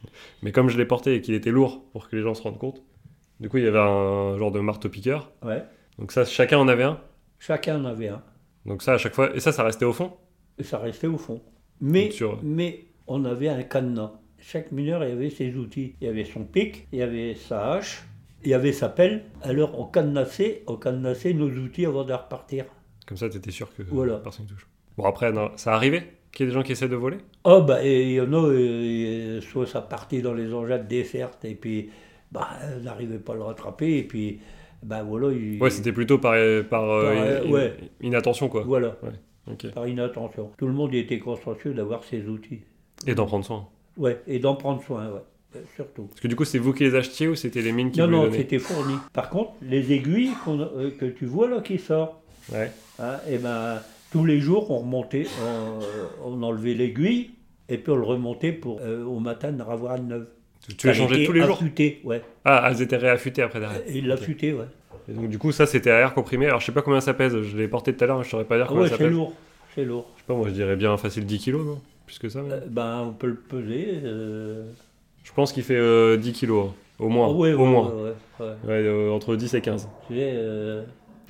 Mais comme je l'ai porté et qu'il était lourd pour que les gens se rendent compte, du coup, il y avait un genre de marteau-piqueur. Ouais. Donc, ça, chacun en avait un. Chacun en avait un. Donc ça, à chaque fois... Et ça, ça restait au fond? Et ça restait au fond. Mais, sur- mais on avait un cadenas. Chaque mineur il avait ses outils. Il y avait son pic, il y avait sa hache, il y avait sa pelle. Alors on cadenassait, on cadenassait nos outils avant de repartir. Comme ça, t'étais sûr que Voilà. personne ne touche. Bon, après, non, ça arrivait qu'il y ait des gens qui essaient de voler? Oh bah et il y en a, euh, soit ça partait dans les engins de dessert et puis bah, on n'arrivait pas à le rattraper et puis Ben voilà, il- Ouais, c'était plutôt par, par, euh, Par, in- ouais. inattention, quoi. Voilà, par inattention. Tout le monde était consciencieux d'avoir ses outils. Et d'en prendre soin. Ouais, et d'en prendre soin, ouais. Euh, Surtout. Parce que du coup, c'est vous qui les achetiez ou c'était les mines qui Non, vous les non, donnaient? c'était fourni. Par contre, les aiguilles a- euh, que tu vois là qui sortent, Ouais. hein, et ben, tous les jours, on remontait, on, on enlevait l'aiguille, et puis on le remontait pour euh, au matin de avoir une neuve. Tu, les changeais tous les jours affûté, ouais. Ah, elles étaient réaffûtées après derrière. Il l'affûtait, ouais. Et donc, du coup, ça, c'était à air comprimé. Alors, je sais pas combien ça pèse. Je l'ai porté tout à l'heure, mais je saurais pas dire Ah combien ouais, ça c'est pèse. lourd, c'est lourd. Je sais pas, moi, je dirais bien facile 10 kilos, non? Plus que ça. Euh, ben, on peut le peser. euh, Je pense qu'il fait euh, 10 kilos, hein. au moins. ah ouais, au ouais, moins. ouais, ouais, ouais. Ouais, entre 10 et 15. Tu sais,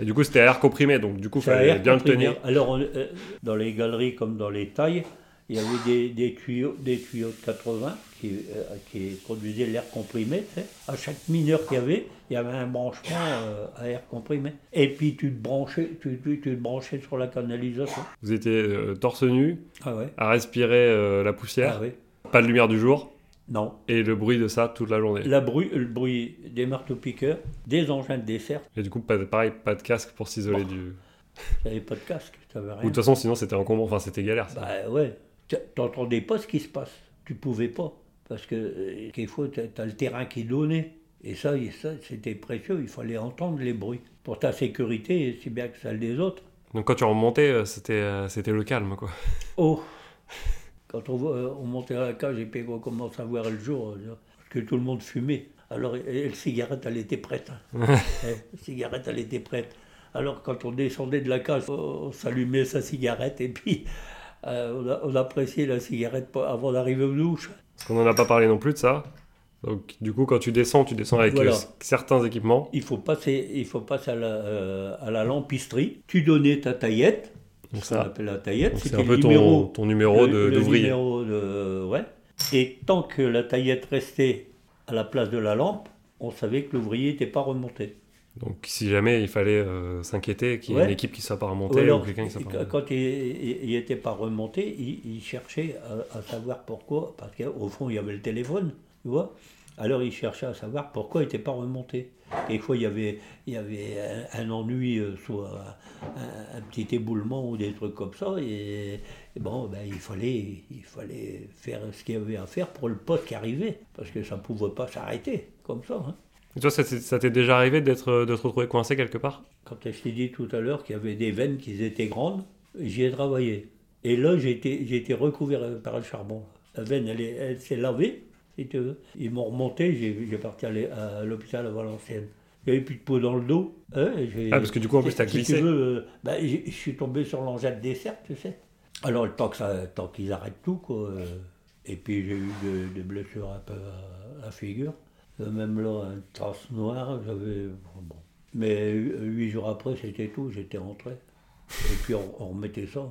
Et du coup, c'était à air comprimé, donc du coup, il fallait bien le tenir. Alors, on- euh, dans les galeries comme dans les tailles, il y avait des, des tuyaux, des tuyaux de 80 qui, euh, qui produisaient l'air comprimé. tu sais. À chaque mineur qu'il y avait, il y avait un branchement euh, à air comprimé. Et puis tu te branchais, tu, tu- tu te branchais sur la canalisation. Vous étiez euh, torse nu, Ah ouais. à respirer euh, la poussière, Ah ouais. pas de lumière du jour, Non. et le bruit de ça toute la journée. La bruit, le bruit des marteaux-piqueurs, des engins de dessert. Et du coup, pas de- pareil, pas de casque pour s'isoler du. Tu n'avais pas de casque, tu n'avais Ou de rien. toute façon, sinon, c'était encombrant. Enfin, c'était galère. Ça. Bah ouais, Tu n'entendais pas ce qui se passe. Tu pouvais pas. Parce que euh, quelquefois, tu as, le terrain qui donnait. Et ça, et ça c'était précieux. Il fallait entendre les bruits. Pour ta sécurité, si bien que celle des autres. Donc, quand tu remontais, euh, c'était euh, c'était le calme, quoi. Oh Quand on, euh, on montait à la cage et puis on commence à voir le jour, euh, parce que tout le monde fumait. Alors, et, et la cigarette, elle était prête. hein. La cigarette, elle était prête. Alors, quand on descendait de la cage, on, s'allumait sa cigarette et puis euh, on, a- on appréciait la cigarette avant d'arriver aux douches. Parce qu'on n'en a pas parlé non plus de ça. Donc, du coup, quand tu descends, tu descends avec Voilà. certains équipements. Il faut passer, il faut passer à, la, euh, à la lampisterie. Tu donnais ta taillette, Donc, ça, appelle la taillette. c'est un peu ton numéro ton de- d'ouvrier. de- ouais. Et tant que la taillette restait à la place de la lampe, on savait que l'ouvrier n'était pas remonté. Donc, si jamais il fallait euh, s'inquiéter qu'il y ait Ouais. une équipe qui soit pas remontée ou quelqu'un qui soit pas remonté. quand il n'était pas remonté, il, il cherchait à, à savoir pourquoi, parce qu'au fond, il y avait le téléphone, tu vois. Alors, il cherchait à savoir pourquoi il n'était pas remonté. Des fois, il y avait, il y avait un, un ennui, euh, soit un, un petit éboulement ou des trucs comme ça, et, et bon, ben, il, fallait, il fallait faire ce qu'il y avait à faire pour le poste qui arrivait, parce que ça ne pouvait pas s'arrêter comme ça. hein. Et toi, ça, t'est- ça t'est déjà arrivé d'être, de te retrouver coincé quelque part? Quand je t'ai dit tout à l'heure qu'il y avait des veines qui étaient grandes, j'y ai travaillé. Et là, j'ai été, j'ai été recouvert par le charbon. La veine, elle s'est lavée, si tu veux. Ils m'ont remonté, j'ai, parti à l'hôpital à Valenciennes. Il n'y avait plus de peau dans le dos. hein, Ah, parce que du coup, en plus, t'as si glissé. tu veux, euh, j'ai- je suis tombé sur l'engin de dessert, tu sais. Alors, tant qu'ils arrêtent tout, quoi. euh, et puis, j'ai eu de- des blessures un peu à la figure. Euh, Même là, une trace noire, j'avais. Bon. Mais hu- huit jours après, c'était tout, j'étais rentré. Et puis, on, on remettait ça.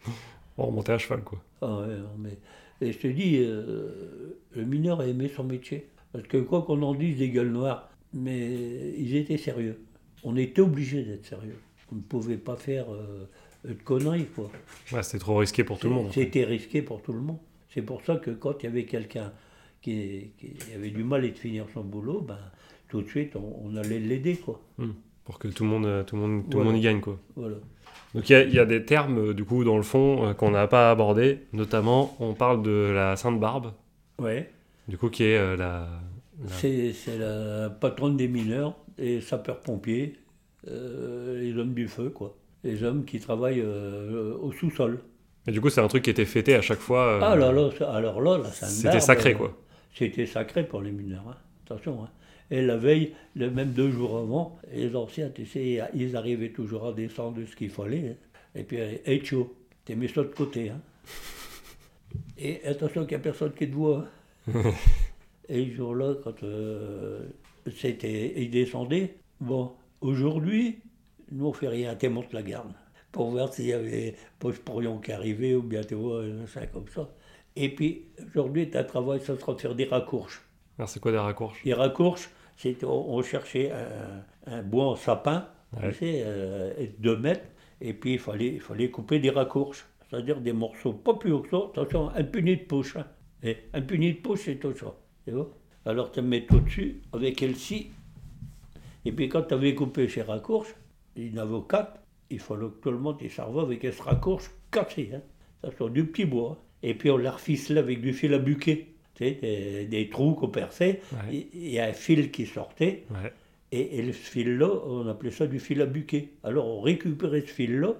On remontait à cheval, quoi. Ah ouais, mais... Et je te dis, euh, le mineur a aimé son métier. Parce que quoi qu'on en dise des gueules noires, mais ils étaient sérieux. On était obligé d'être sérieux. On ne pouvait pas faire euh, de conneries, quoi. Ouais, c'était trop risqué pour tout le monde. C'était risqué pour tout le monde. C'est pour ça que quand il y avait quelqu'un qui, qui avait du mal à finir son boulot, ben, tout de suite, on, on allait l'aider, quoi. Pour que tout le monde, euh, tout le monde, tout le monde y gagne, quoi. Voilà. Donc il y, a- il y a des termes, euh, du coup, dans le fond, euh, qu'on n'a pas abordés. Notamment, on parle de la Sainte Barbe, Ouais. du coup, qui est euh, la... la- C'est la patronne des mineurs et sapeurs-pompiers, euh, les hommes du feu, quoi. Les hommes qui travaillent euh, au sous-sol. Et du coup, c'est un truc qui était fêté à chaque fois. Ah là là, alors là, la Sainte C'était Barbe, sacré, euh, quoi. C'était sacré pour les mineurs, hein. attention. hein. Et la veille, le même deux jours avant, les anciens, tu sais, ils arrivaient toujours à descendre de ce qu'il fallait. Et puis, hey, chaud, t'es mis ça de côté. Hein. Et attention qu'il n'y a personne qui te voit. hein. Et ce jour-là, quand euh, c'était, ils descendaient, bon, aujourd'hui, nous on fait rien, tu montes la garde. Pour voir s'il y avait poche pourrion qui arrivait ou bien tu vois, un machin comme ça. Et puis, aujourd'hui, tu as travail, ça sera de faire des raccourches. Alors, c'est quoi des raccourches? Les raccourches, c'est on, on cherchait un, un bois en sapin, Ouais. tu sais, euh, deux mètres, et puis il fallait, il fallait couper des raccourches, c'est-à-dire des morceaux pas plus haut que ça, attention, un puni de poche. hein. Et un puni de poche, c'est tout ça. Tu vois Alors tu mets tout dessus avec elle-ci, Et puis quand tu avais coupé chez Raccourche, une avocate, il fallait que tout le monde serve avec ce raccourche cassé. Hein. Ça du petit bois. Et puis on l'a reficelé avec du fil à buquet. Tu sais, des, trous qu'on perçait. Il y a un fil qui sortait. Et, et, ce fil-là, on appelait ça du fil à buquet. Alors on récupérait ce fil-là,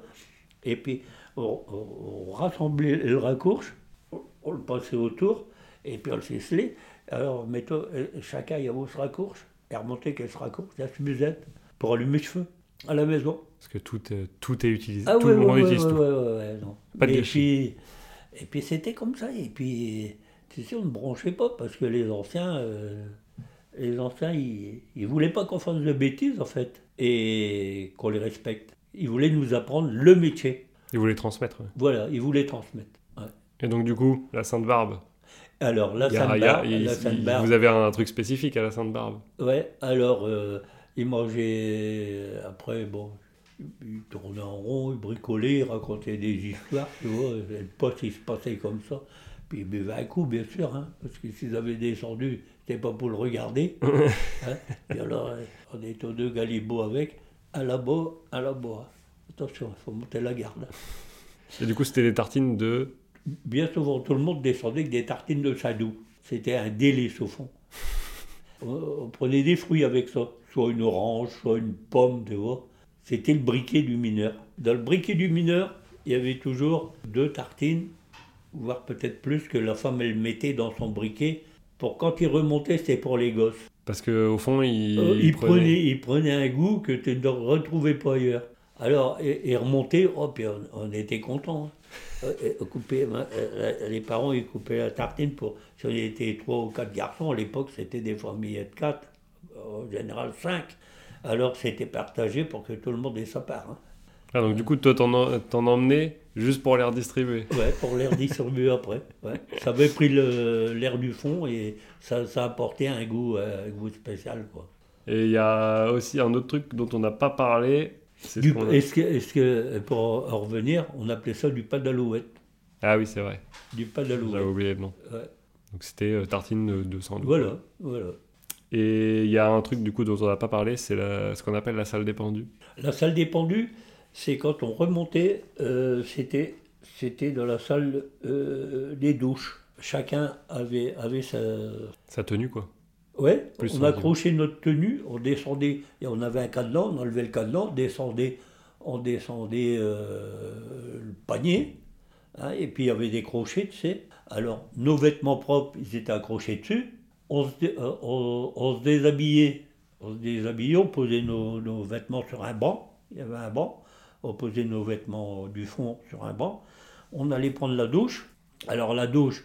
et puis on, rassemblait le raccourche, on, le passait autour, et puis on le ficelait. Alors mettons, euh, chacun y avait ce raccourche, et remontait qu'elle se raccourche, la musette, pour allumer le feu à la maison. Parce que tout, est, tout est utilisé, ah, tout le monde utilise tout. Pas de et puis, et puis c'était comme ça, et puis tu sais, on ne branchait pas, parce que les anciens... Euh, les anciens, ils ne voulaient pas qu'on fasse de bêtises, en fait, et qu'on les respecte. Ils voulaient nous apprendre le métier. Ils voulaient transmettre. Voilà, ils voulaient transmettre. Et donc, du coup, la Sainte Barbe Alors, la Sainte Barbe. Vous avez un truc spécifique à la Sainte Barbe Ouais, alors, euh, ils mangeaient. Après, bon, ils tournaient en rond, ils bricolaient, ils racontaient des histoires, tu vois. Le poste, il se passait comme ça. Puis ils buvaient un coup, bien sûr, hein, parce que s'ils avaient descendu, c'était pas pour le regarder. Hein. Et alors, on était aux deux galibots avec, à la bas, à la bas. Attention, il faut monter la garde. Et du coup, c'était des tartines de Bien souvent, tout le monde descendait avec des tartines de sadou. C'était un délice au fond. On, prenait des fruits avec ça, soit une orange, soit une pomme, tu vois. C'était le briquet du mineur. Dans le briquet du mineur, il y avait toujours deux tartines, voire peut-être plus, que la femme, elle mettait dans son briquet pour quand il remontait, c'était pour les gosses. Parce qu'au fond, il, euh, il, prenait... un goût que tu ne retrouvais pas ailleurs. Alors, il remontait, oh, puis on, était contents. Hein. Euh, couper, euh, les parents, ils coupaient la tartine pour. Si on était trois ou quatre garçons, à l'époque, c'était des familles de quatre, en général cinq. Alors, c'était partagé pour que tout le monde ait sa part. Hein. Ah, donc, du coup, toi, t'en emmenais Juste pour les redistribuer. Ouais, pour les redistribuer après. Ouais. Ça avait pris l'air du fond et ça, ça apportait un goût, un goût spécial. Quoi. Et il y a aussi un autre truc dont on n'a pas parlé. Est-ce que, est que, pour en revenir, on appelait ça du pas d'alouette Ah oui, c'est vrai. Du pas d'alouette. J'avais oublié le nom. Ouais. Donc c'était euh, tartine de, sang. Voilà, voilà. Et il y a un truc du coup dont on n'a pas parlé, c'est ce qu'on appelle la salle des pendus. La salle des pendus, c'est quand on remontait, euh, c'était, c'était dans la salle euh, des douches. Chacun avait, avait sa... Sa tenue, quoi. Ouais, on accrochait notre tenue, on descendait, et on avait un cadenas, on enlevait le cadenas, on descendait, on descendait euh, le panier, hein, et puis il y avait des crochets, tu sais. Alors, nos vêtements propres, ils étaient accrochés dessus, on se, on, se déshabillait, on se déshabillait, on posait nos, nos vêtements sur un banc, il y avait un banc, on posait nos vêtements du fond sur un banc, on allait prendre la douche. Alors la douche,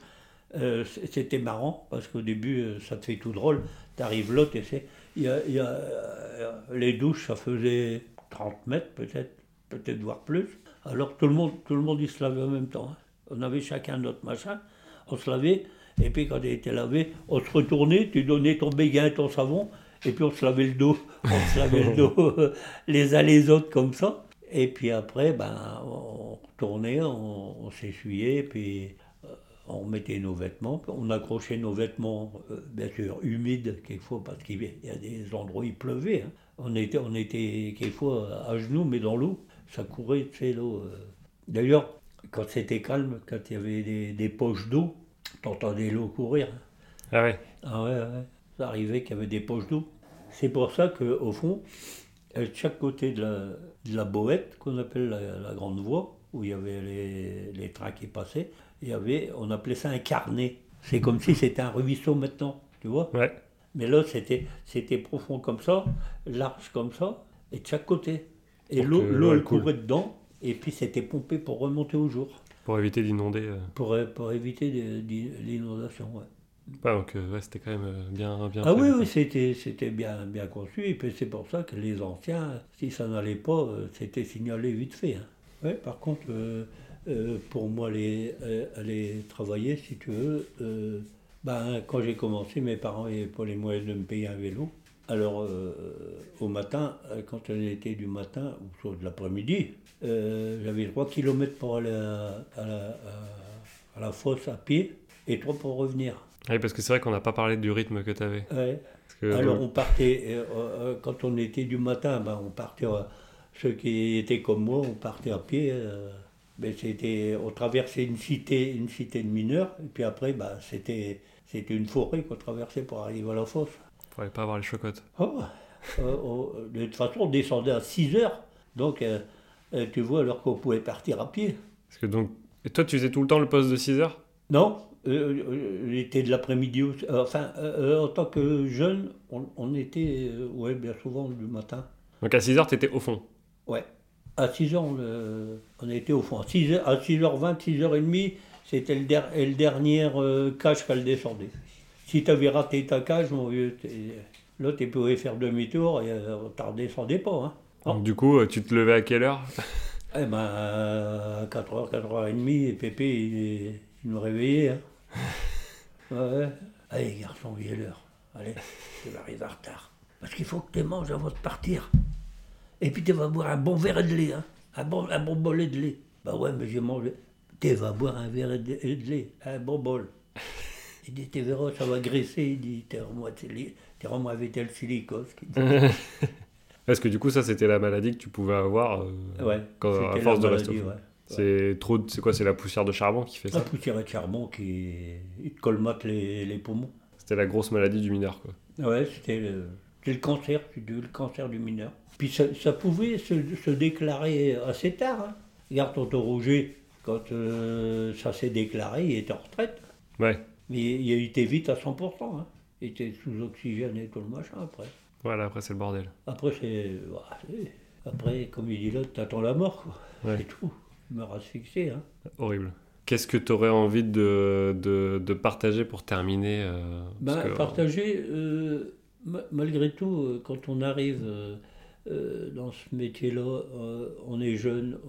euh, c'était marrant parce qu'au début, euh, ça te fait tout drôle. Tu arrives là, tu sais, y a, y a, euh, les douches, ça faisait 30 mètres peut-être, peut-être voire plus. Alors tout le monde, tout le monde, il se lavait en même temps. Hein. On avait chacun notre machin, on se lavait, et puis quand il était lavé, on se retournait, tu donnais ton béguin, ton savon, et puis on se lavait le dos. On se lavait le dos les uns les autres comme ça. Et puis après, ben, on retournait, on, s'essuyait, puis euh, on remettait nos vêtements, on accrochait nos vêtements, euh, bien sûr, humides quelquefois, parce qu'il y a des endroits où il pleuvait. Hein. On, était, on était quelquefois à genoux, mais dans l'eau, ça courait, tu sais, l'eau. Euh. D'ailleurs, quand c'était calme, quand il y avait des, poches d'eau, t'entendais l'eau courir. Hein. Ah ouais Ah ouais, ouais. Ça arrivait qu'il y avait des poches d'eau. C'est pour ça qu'au fond, de chaque côté de la, de la boette, qu'on appelle la, grande voie, où il y avait les, les, trains qui passaient, il y avait, on appelait ça un carnet. C'est comme si c'était un ruisseau maintenant, tu vois ouais. Mais là, c'était, c'était profond comme ça, large comme ça, et de chaque côté. Et l'eau, l'eau, elle courait dedans, et puis c'était pompé pour remonter au jour. Pour éviter d'inonder euh. pour, pour éviter l'inondation, ouais donc euh, c'était quand même euh, bien, bien Ah oui, oui c'était, c'était bien, bien conçu. Et puis c'est pour ça que les anciens, si ça n'allait pas, euh, c'était signalé vite fait. Hein. Ouais, par contre, pour moi, aller, aller travailler, si tu veux, ben, quand j'ai commencé, mes parents n'avaient pas les moyens de me payer un vélo. Alors, au matin, quand on était du matin ou de l'après-midi, j'avais 3 km pour aller à, la, à la fosse à pied et 3 pour revenir. Oui, parce que c'est vrai qu'on n'a pas parlé du rythme que tu avais. Ouais. Alors on partait, euh, euh, quand on était du matin, ben, on partait, euh, ceux qui étaient comme moi, on partait à pied. Ben, c'était, on traversait une cité, une cité de mineurs, et puis après, ben, c'était, c'était une forêt qu'on traversait pour arriver à la fosse. Il fallait pas avoir les chocottes. Oh, de toute façon, on descendait à 6 heures, donc tu vois, alors qu'on pouvait partir à pied. Parce que donc, et toi, tu faisais tout le temps le poste de 6 heures? Non, l'été de l'après-midi, enfin, en tant que jeune, on, était ouais, bien souvent du matin. Donc à 6h, tu étais au fond Ouais. À 6h, on, était au fond. À 6h, à 6h20, 6h30, c'était le, le dernier cage qu'elle descendait. Si tu avais raté ta cage, mon vieux, là, tu pouvais faire demi-tour et on ne redescendais pas. Hein. Donc, du coup, tu te levais à quelle heure? Eh ben, à 4h, 4h30, et Pépé, il, nous réveillait. Hein. Ouais. Allez, garçon, il est l'heure. Allez, tu vas arriver en retard. Parce qu'il faut que tu manges avant de partir. Et puis tu vas boire un bon verre de lait, hein. un, bon, un bon bolet de lait. Bah ouais, mais j'ai mangé. Tu vas boire un verre de, lait, un bon bol. Il dit, tu verras, ça va graisser. Il dit, t'es vraiment avec tel silicose. Parce que du coup, ça, c'était la maladie que tu pouvais avoir euh, ouais, quand, à force de rester. Ouais. C'est trop, c'est quoi C'est la poussière de charbon qui fait ça La poussière de charbon qui te colmate les, les poumons. C'était la grosse maladie du mineur, quoi. Ouais, c'était le, le cancer, le cancer du mineur. Puis ça, ça pouvait se, se, déclarer assez tard. Hein. Regarde Tonton Roger, quand euh, ça s'est déclaré, il était en retraite. Ouais. Mais il, a été vite à 100%. Hein. Il était sous oxygène et tout le machin après. Voilà, après c'est le bordel. Après, c'est. Après, comme il dit là, t'attends la mort, quoi. C'est tout meurt asphyxié. Hein. Horrible. Qu'est-ce que tu aurais envie de, de, de, partager pour terminer euh, ben, Partager, euh, malgré tout, euh, quand on arrive dans ce métier-là, on est jeune,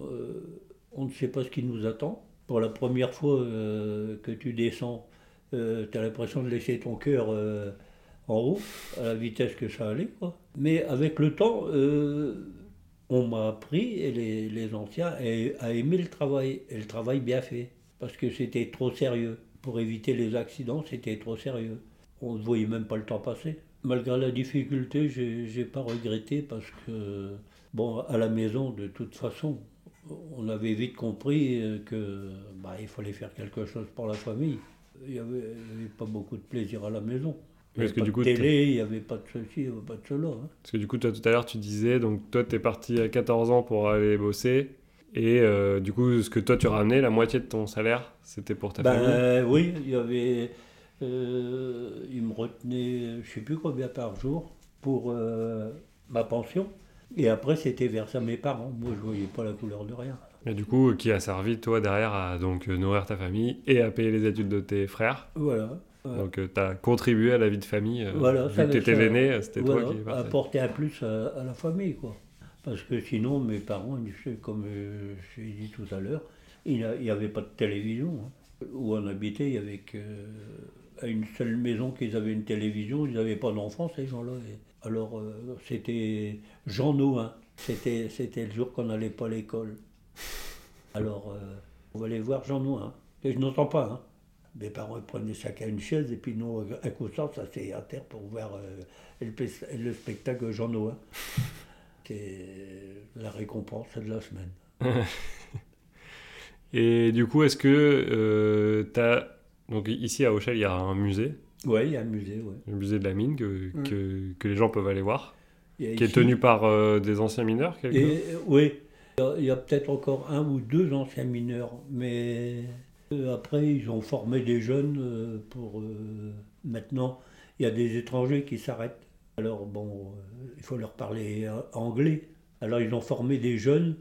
on ne sait pas ce qui nous attend. Pour la première fois que tu descends, tu as l'impression de laisser ton cœur en haut, à la vitesse que ça allait. Quoi. Mais avec le temps, on m'a appris, et les, les anciens, à aimer le travail, et le travail bien fait, parce que c'était trop sérieux. Pour éviter les accidents, c'était trop sérieux. On ne voyait même pas le temps passer. Malgré la difficulté, je n'ai pas regretté parce que, bon, à la maison, de toute façon, on avait vite compris que bah, il fallait faire quelque chose pour la famille. Il n'y avait, pas beaucoup de plaisir à la maison. Il n'y avait pas de télé, il n'y avait pas de ceci, pas de cela. Hein. Parce que du coup, toi, tout à l'heure, tu disais, donc toi, tu es parti à 14 ans pour aller bosser. Et euh, du coup, ce que toi, tu ramenais, la moitié de ton salaire, c'était pour ta ben, famille Oui, il y avait... Euh, il me retenait, je ne sais plus combien par jour, pour euh, ma pension. Et après, c'était versé à mes parents. Moi, je ne voyais pas la couleur de rien. Et du coup, qui a servi, toi, derrière, à donc, nourrir ta famille et à payer les études de tes frères? Voilà. Donc euh, tu as contribué à la vie de famille. Euh, voilà, vu que tu étais l'aîné, c'était toi qui apporter un plus à, la famille. quoi. Parce que sinon, mes parents, comme euh, j'ai dit tout à l'heure, il n'y avait pas de télévision. Hein. Où on habitait, il y avait qu'à une seule maison qu'ils avaient une télévision, ils n'avaient pas d'enfants, ces gens-là. Alors c'était Jean Nouin. C'était, c'était le jour qu'on n'allait pas à l'école. Alors on va aller voir Jean Nouin. Et je n'entends pas. Hein. Mes parents prenaient chacun une chaise et puis nous, un coup de ça c'est à terre pour voir euh, le, spectacle Jean Noël. C'est la récompense de la semaine. et du coup, est-ce que euh, tu as. Donc ici à Auchel, il y a un musée. Oui, il y a un musée, oui. Le musée de la mine que, que, que les gens peuvent aller voir. Qui est tenu par euh, des anciens mineurs et, Oui, il y a peut-être encore un ou deux anciens mineurs, mais après, ils ont formé des jeunes euh, pour... Euh, maintenant, il y a des étrangers qui s'arrêtent. Alors, bon, il faut leur parler anglais. Alors, ils ont formé des jeunes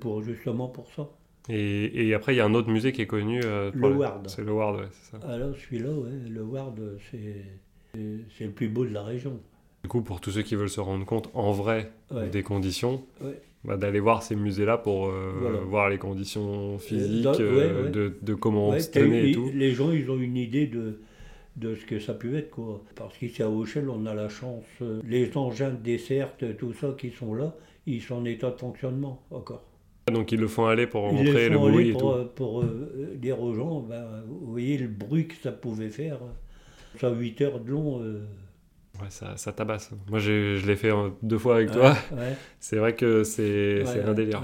pour justement pour ça. Et, et, après, il y a un autre musée qui est connu. le Ward. C'est le Ward, ouais, c'est ça. Alors, celui-là, ouais, le Ward, c'est le plus beau de la région. Du coup, pour tous ceux qui veulent se rendre compte en vrai des conditions, bah, d'aller voir ces musées-là pour euh, voir les conditions physiques, euh, De, de, comment on se tenait et tout. Les gens, ils ont une idée de, de ce que ça peut être. Quoi. Parce qu'ici à Auchel, on a la chance. Euh, les engins de dessert, tout ça qui sont là, ils sont en état de fonctionnement encore. Donc ils le font aller pour montrer le bruit pour, et tout. Pour dire aux gens, ben, vous voyez le bruit que ça pouvait faire Ça, 8 heures de long. Ouais, ça, ça, tabasse. Moi, je l'ai fait deux fois avec toi. C'est vrai que c'est un délire.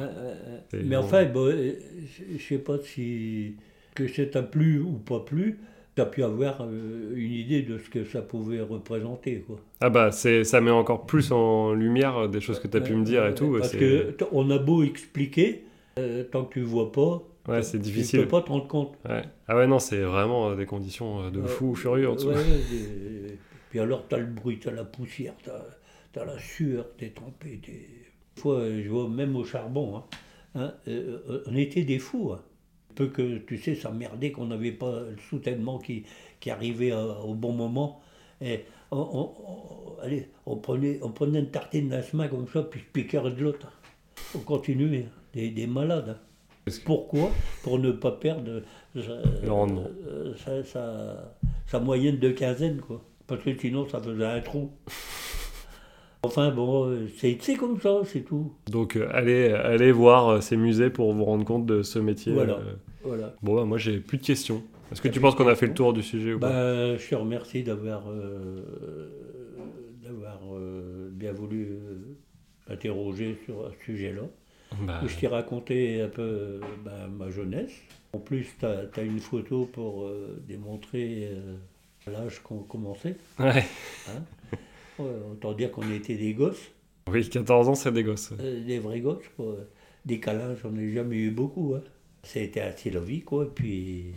Mais enfin, bon, je sais pas si que ça t'a plu ou pas plu. Tu as pu avoir une idée de ce que ça pouvait représenter. Quoi. Ah bah, ça met encore plus en lumière des choses que tu as pu me dire et tout. Parce qu'on a beau expliquer, tant que tu vois pas, Ouais, c'est difficile. Tu peux pas te rendre compte. Ah ouais, non, c'est vraiment des conditions de fou furieux en dessous. Puis alors, tu as le bruit, tu as la poussière, tu as, la sueur, tu es trempé. Des fois, je vois même au charbon, hein, hein euh, on était des fous. Hein. Peu que, tu sais, ça merdait qu'on n'avait pas le soutènement qui, qui arrivait euh, au bon moment. Et on, allez, on, prenait, on prenait une tartine d'un main comme ça, puis je piquais de l'autre. On continuait, des, des malades. Hein. Pourquoi? Pour ne pas perdre euh, sa, sa, moyenne de quinzaine, quoi parce que sinon ça faisait un trou. Enfin bon, c'est comme ça, c'est tout. Donc euh, allez, allez voir euh, ces musées pour vous rendre compte de ce métier. Voilà. Euh. voilà. Bon, bah, moi j'ai plus de questions. Est-ce que tu penses qu'on a fait le tour du sujet ou bah, Je te remercie d'avoir d'avoir bien voulu interroger sur ce sujet-là. Bah. Je t'ai raconté un peu ma jeunesse. En plus, tu as, une photo pour démontrer l'âge qu'on commençait. Ouais. Hein autant dire qu'on était des gosses. Oui, 14 ans, c'est des gosses. Euh, des vrais gosses, quoi. Des câlins, j'en ai jamais eu beaucoup. Hein. C'était assez la vie, quoi. Puis,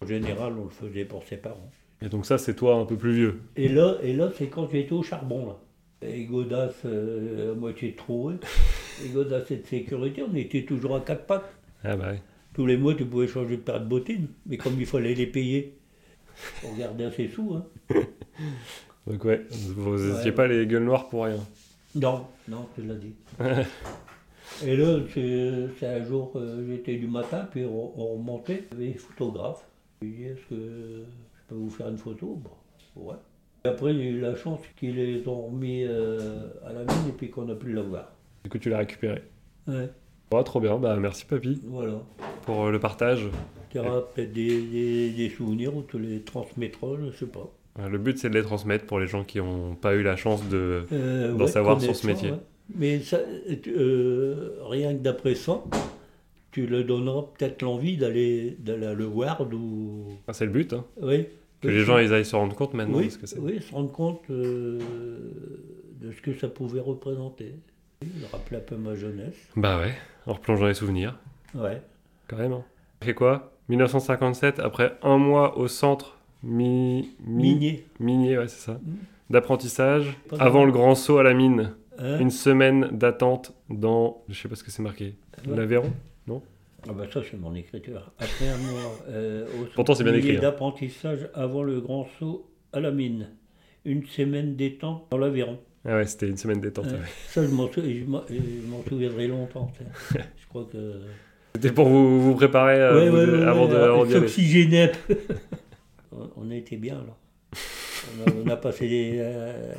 en général, on le faisait pour ses parents. Et donc ça, c'est toi un peu plus vieux. Et là, et là c'est quand j'étais au charbon, là. Et Godas, euh, à moitié troué. Et Godas et de sécurité, on était toujours à quatre pattes. Ah bah Tous les mois, tu pouvais changer de paire de bottines. Mais comme il fallait les payer, on gardait ses sous. Hein. Donc ouais, vous n'étiez pas les gueules noires pour rien. Non, non, tu l'as dit. Et là, c'est un jour, euh, j'étais du matin, puis on, remontait, il y avait photographe. Il dit, est-ce que je peux vous faire une photo? Bon, ouais. Et après, a eu la chance qu'il les ont remis euh, à la mine et puis qu'on a pu l'avoir. Du coup, tu l'as récupéré Ouais. Oh, trop bien, bah merci papy. Voilà. Pour euh, le partage. Tu auras peut-être des, des, souvenirs ou tu les transmettras, je ne sais pas. Le but, c'est de les transmettre pour les gens qui n'ont pas eu la chance de, euh, d'en savoir sur ce métier. Mais ça, euh, rien que d'après ça, tu leur donneras peut-être l'envie d'aller, d'aller à le voir. Ou... Ah, c'est le but. Hein. Oui. Que les gens ils aillent se rendre compte maintenant oui, de ce que c'est. Oui, se rendre compte euh, de ce que ça pouvait représenter. Il rappelait un peu ma jeunesse. Bah ouais, en replongeant les souvenirs. Ouais. Carrément. Fait quoi? 1957, après un mois au centre mi, minier. Minier, ouais, c'est ça. Mm. D'apprentissage, avant le grand saut à la mine. Hein une semaine d'attente dans, je sais pas ce que c'est marqué, l'Aveyron Non? Ah bah ça c'est mon écriture. Après un mois euh, au Pourtant c'est bien écrit. Hein. d'apprentissage avant le grand saut à la mine. Une semaine détente dans l'Aveyron. Ah ouais, c'était une semaine détente. Ça je m'en souviendrai longtemps. je crois que... C'était pour vous, vous préparer euh, avant de s'oxygéner on a été bien là. On a, passé des euh,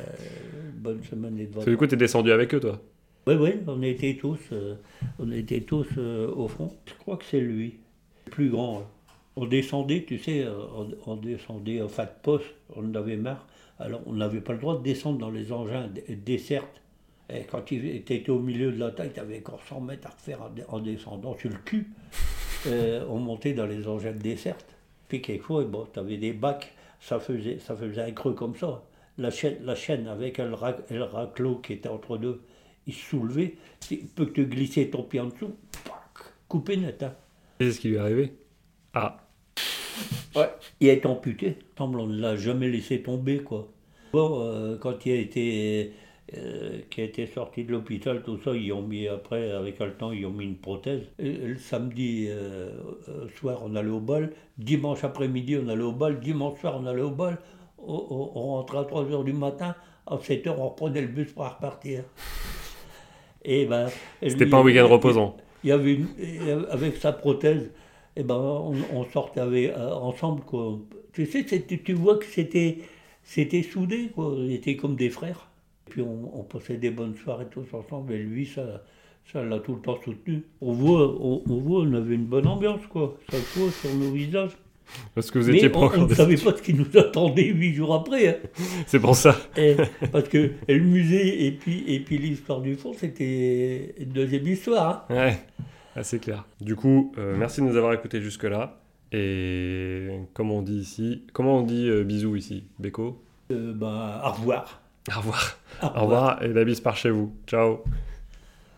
bonnes semaines et de Du coup, tu es descendu avec eux, toi Oui, oui, on était tous, euh, on était tous au fond. Je crois que c'est lui, le plus grand. On descendait, tu sais, on, descendait en de poste, on en avait marre. Alors, on n'avait pas le droit de descendre dans les engins dessertes. Et quand tu étais au milieu de la taille, tu avais encore 100 mètres à refaire en, descendant sur le cul. Euh, on montait dans les engins dessertes. Puis quelquefois, bon, tu avais des bacs, ça faisait, ça faisait un creux comme ça. La chaîne, la chaîne avec le, raclot qui était entre deux, il se soulevait. Il peut te glisser ton pied en dessous, coupé net. Hein. C'est ce qui lui est arrivé Ah. Ouais, il est amputé. on ne l'a jamais laissé tomber, quoi. Bon, euh, quand il a été euh, qui été sorti de l'hôpital, tout ça, ils ont mis après, avec le temps, ils ont mis une prothèse. le samedi euh, soir, on allait au bal. Dimanche après-midi, on allait au bal. Dimanche soir, on allait au bal. On, rentrait à 3 h du matin. À 7 h, on reprenait le bus pour repartir. Et ben, C'était pas un week-end reposant. Il y avait avec sa prothèse, et ben, on, sortait avec, euh, ensemble. Quoi. Tu sais, tu vois que c'était, c'était soudé. Quoi. On était comme des frères. Puis on, passait des bonnes soirées tous ensemble, et lui, ça, ça l'a tout le temps soutenu. On voit, on, voit, on avait une bonne ambiance, quoi. Ça se voit sur nos visages. Parce que vous étiez Mais on, ne savait pas ce qui nous attendait huit jours après. Hein. C'est pour ça. parce que le musée et puis, et puis l'histoire du fond, c'était une deuxième histoire. Hein. Ouais, c'est clair. Du coup, euh, merci de nous avoir écoutés jusque-là. Et comme on dit ici, comment on dit euh, bisous ici Beko? Euh, bah, Au revoir. Au revoir. Au revoir. et la bise par chez vous. Ciao.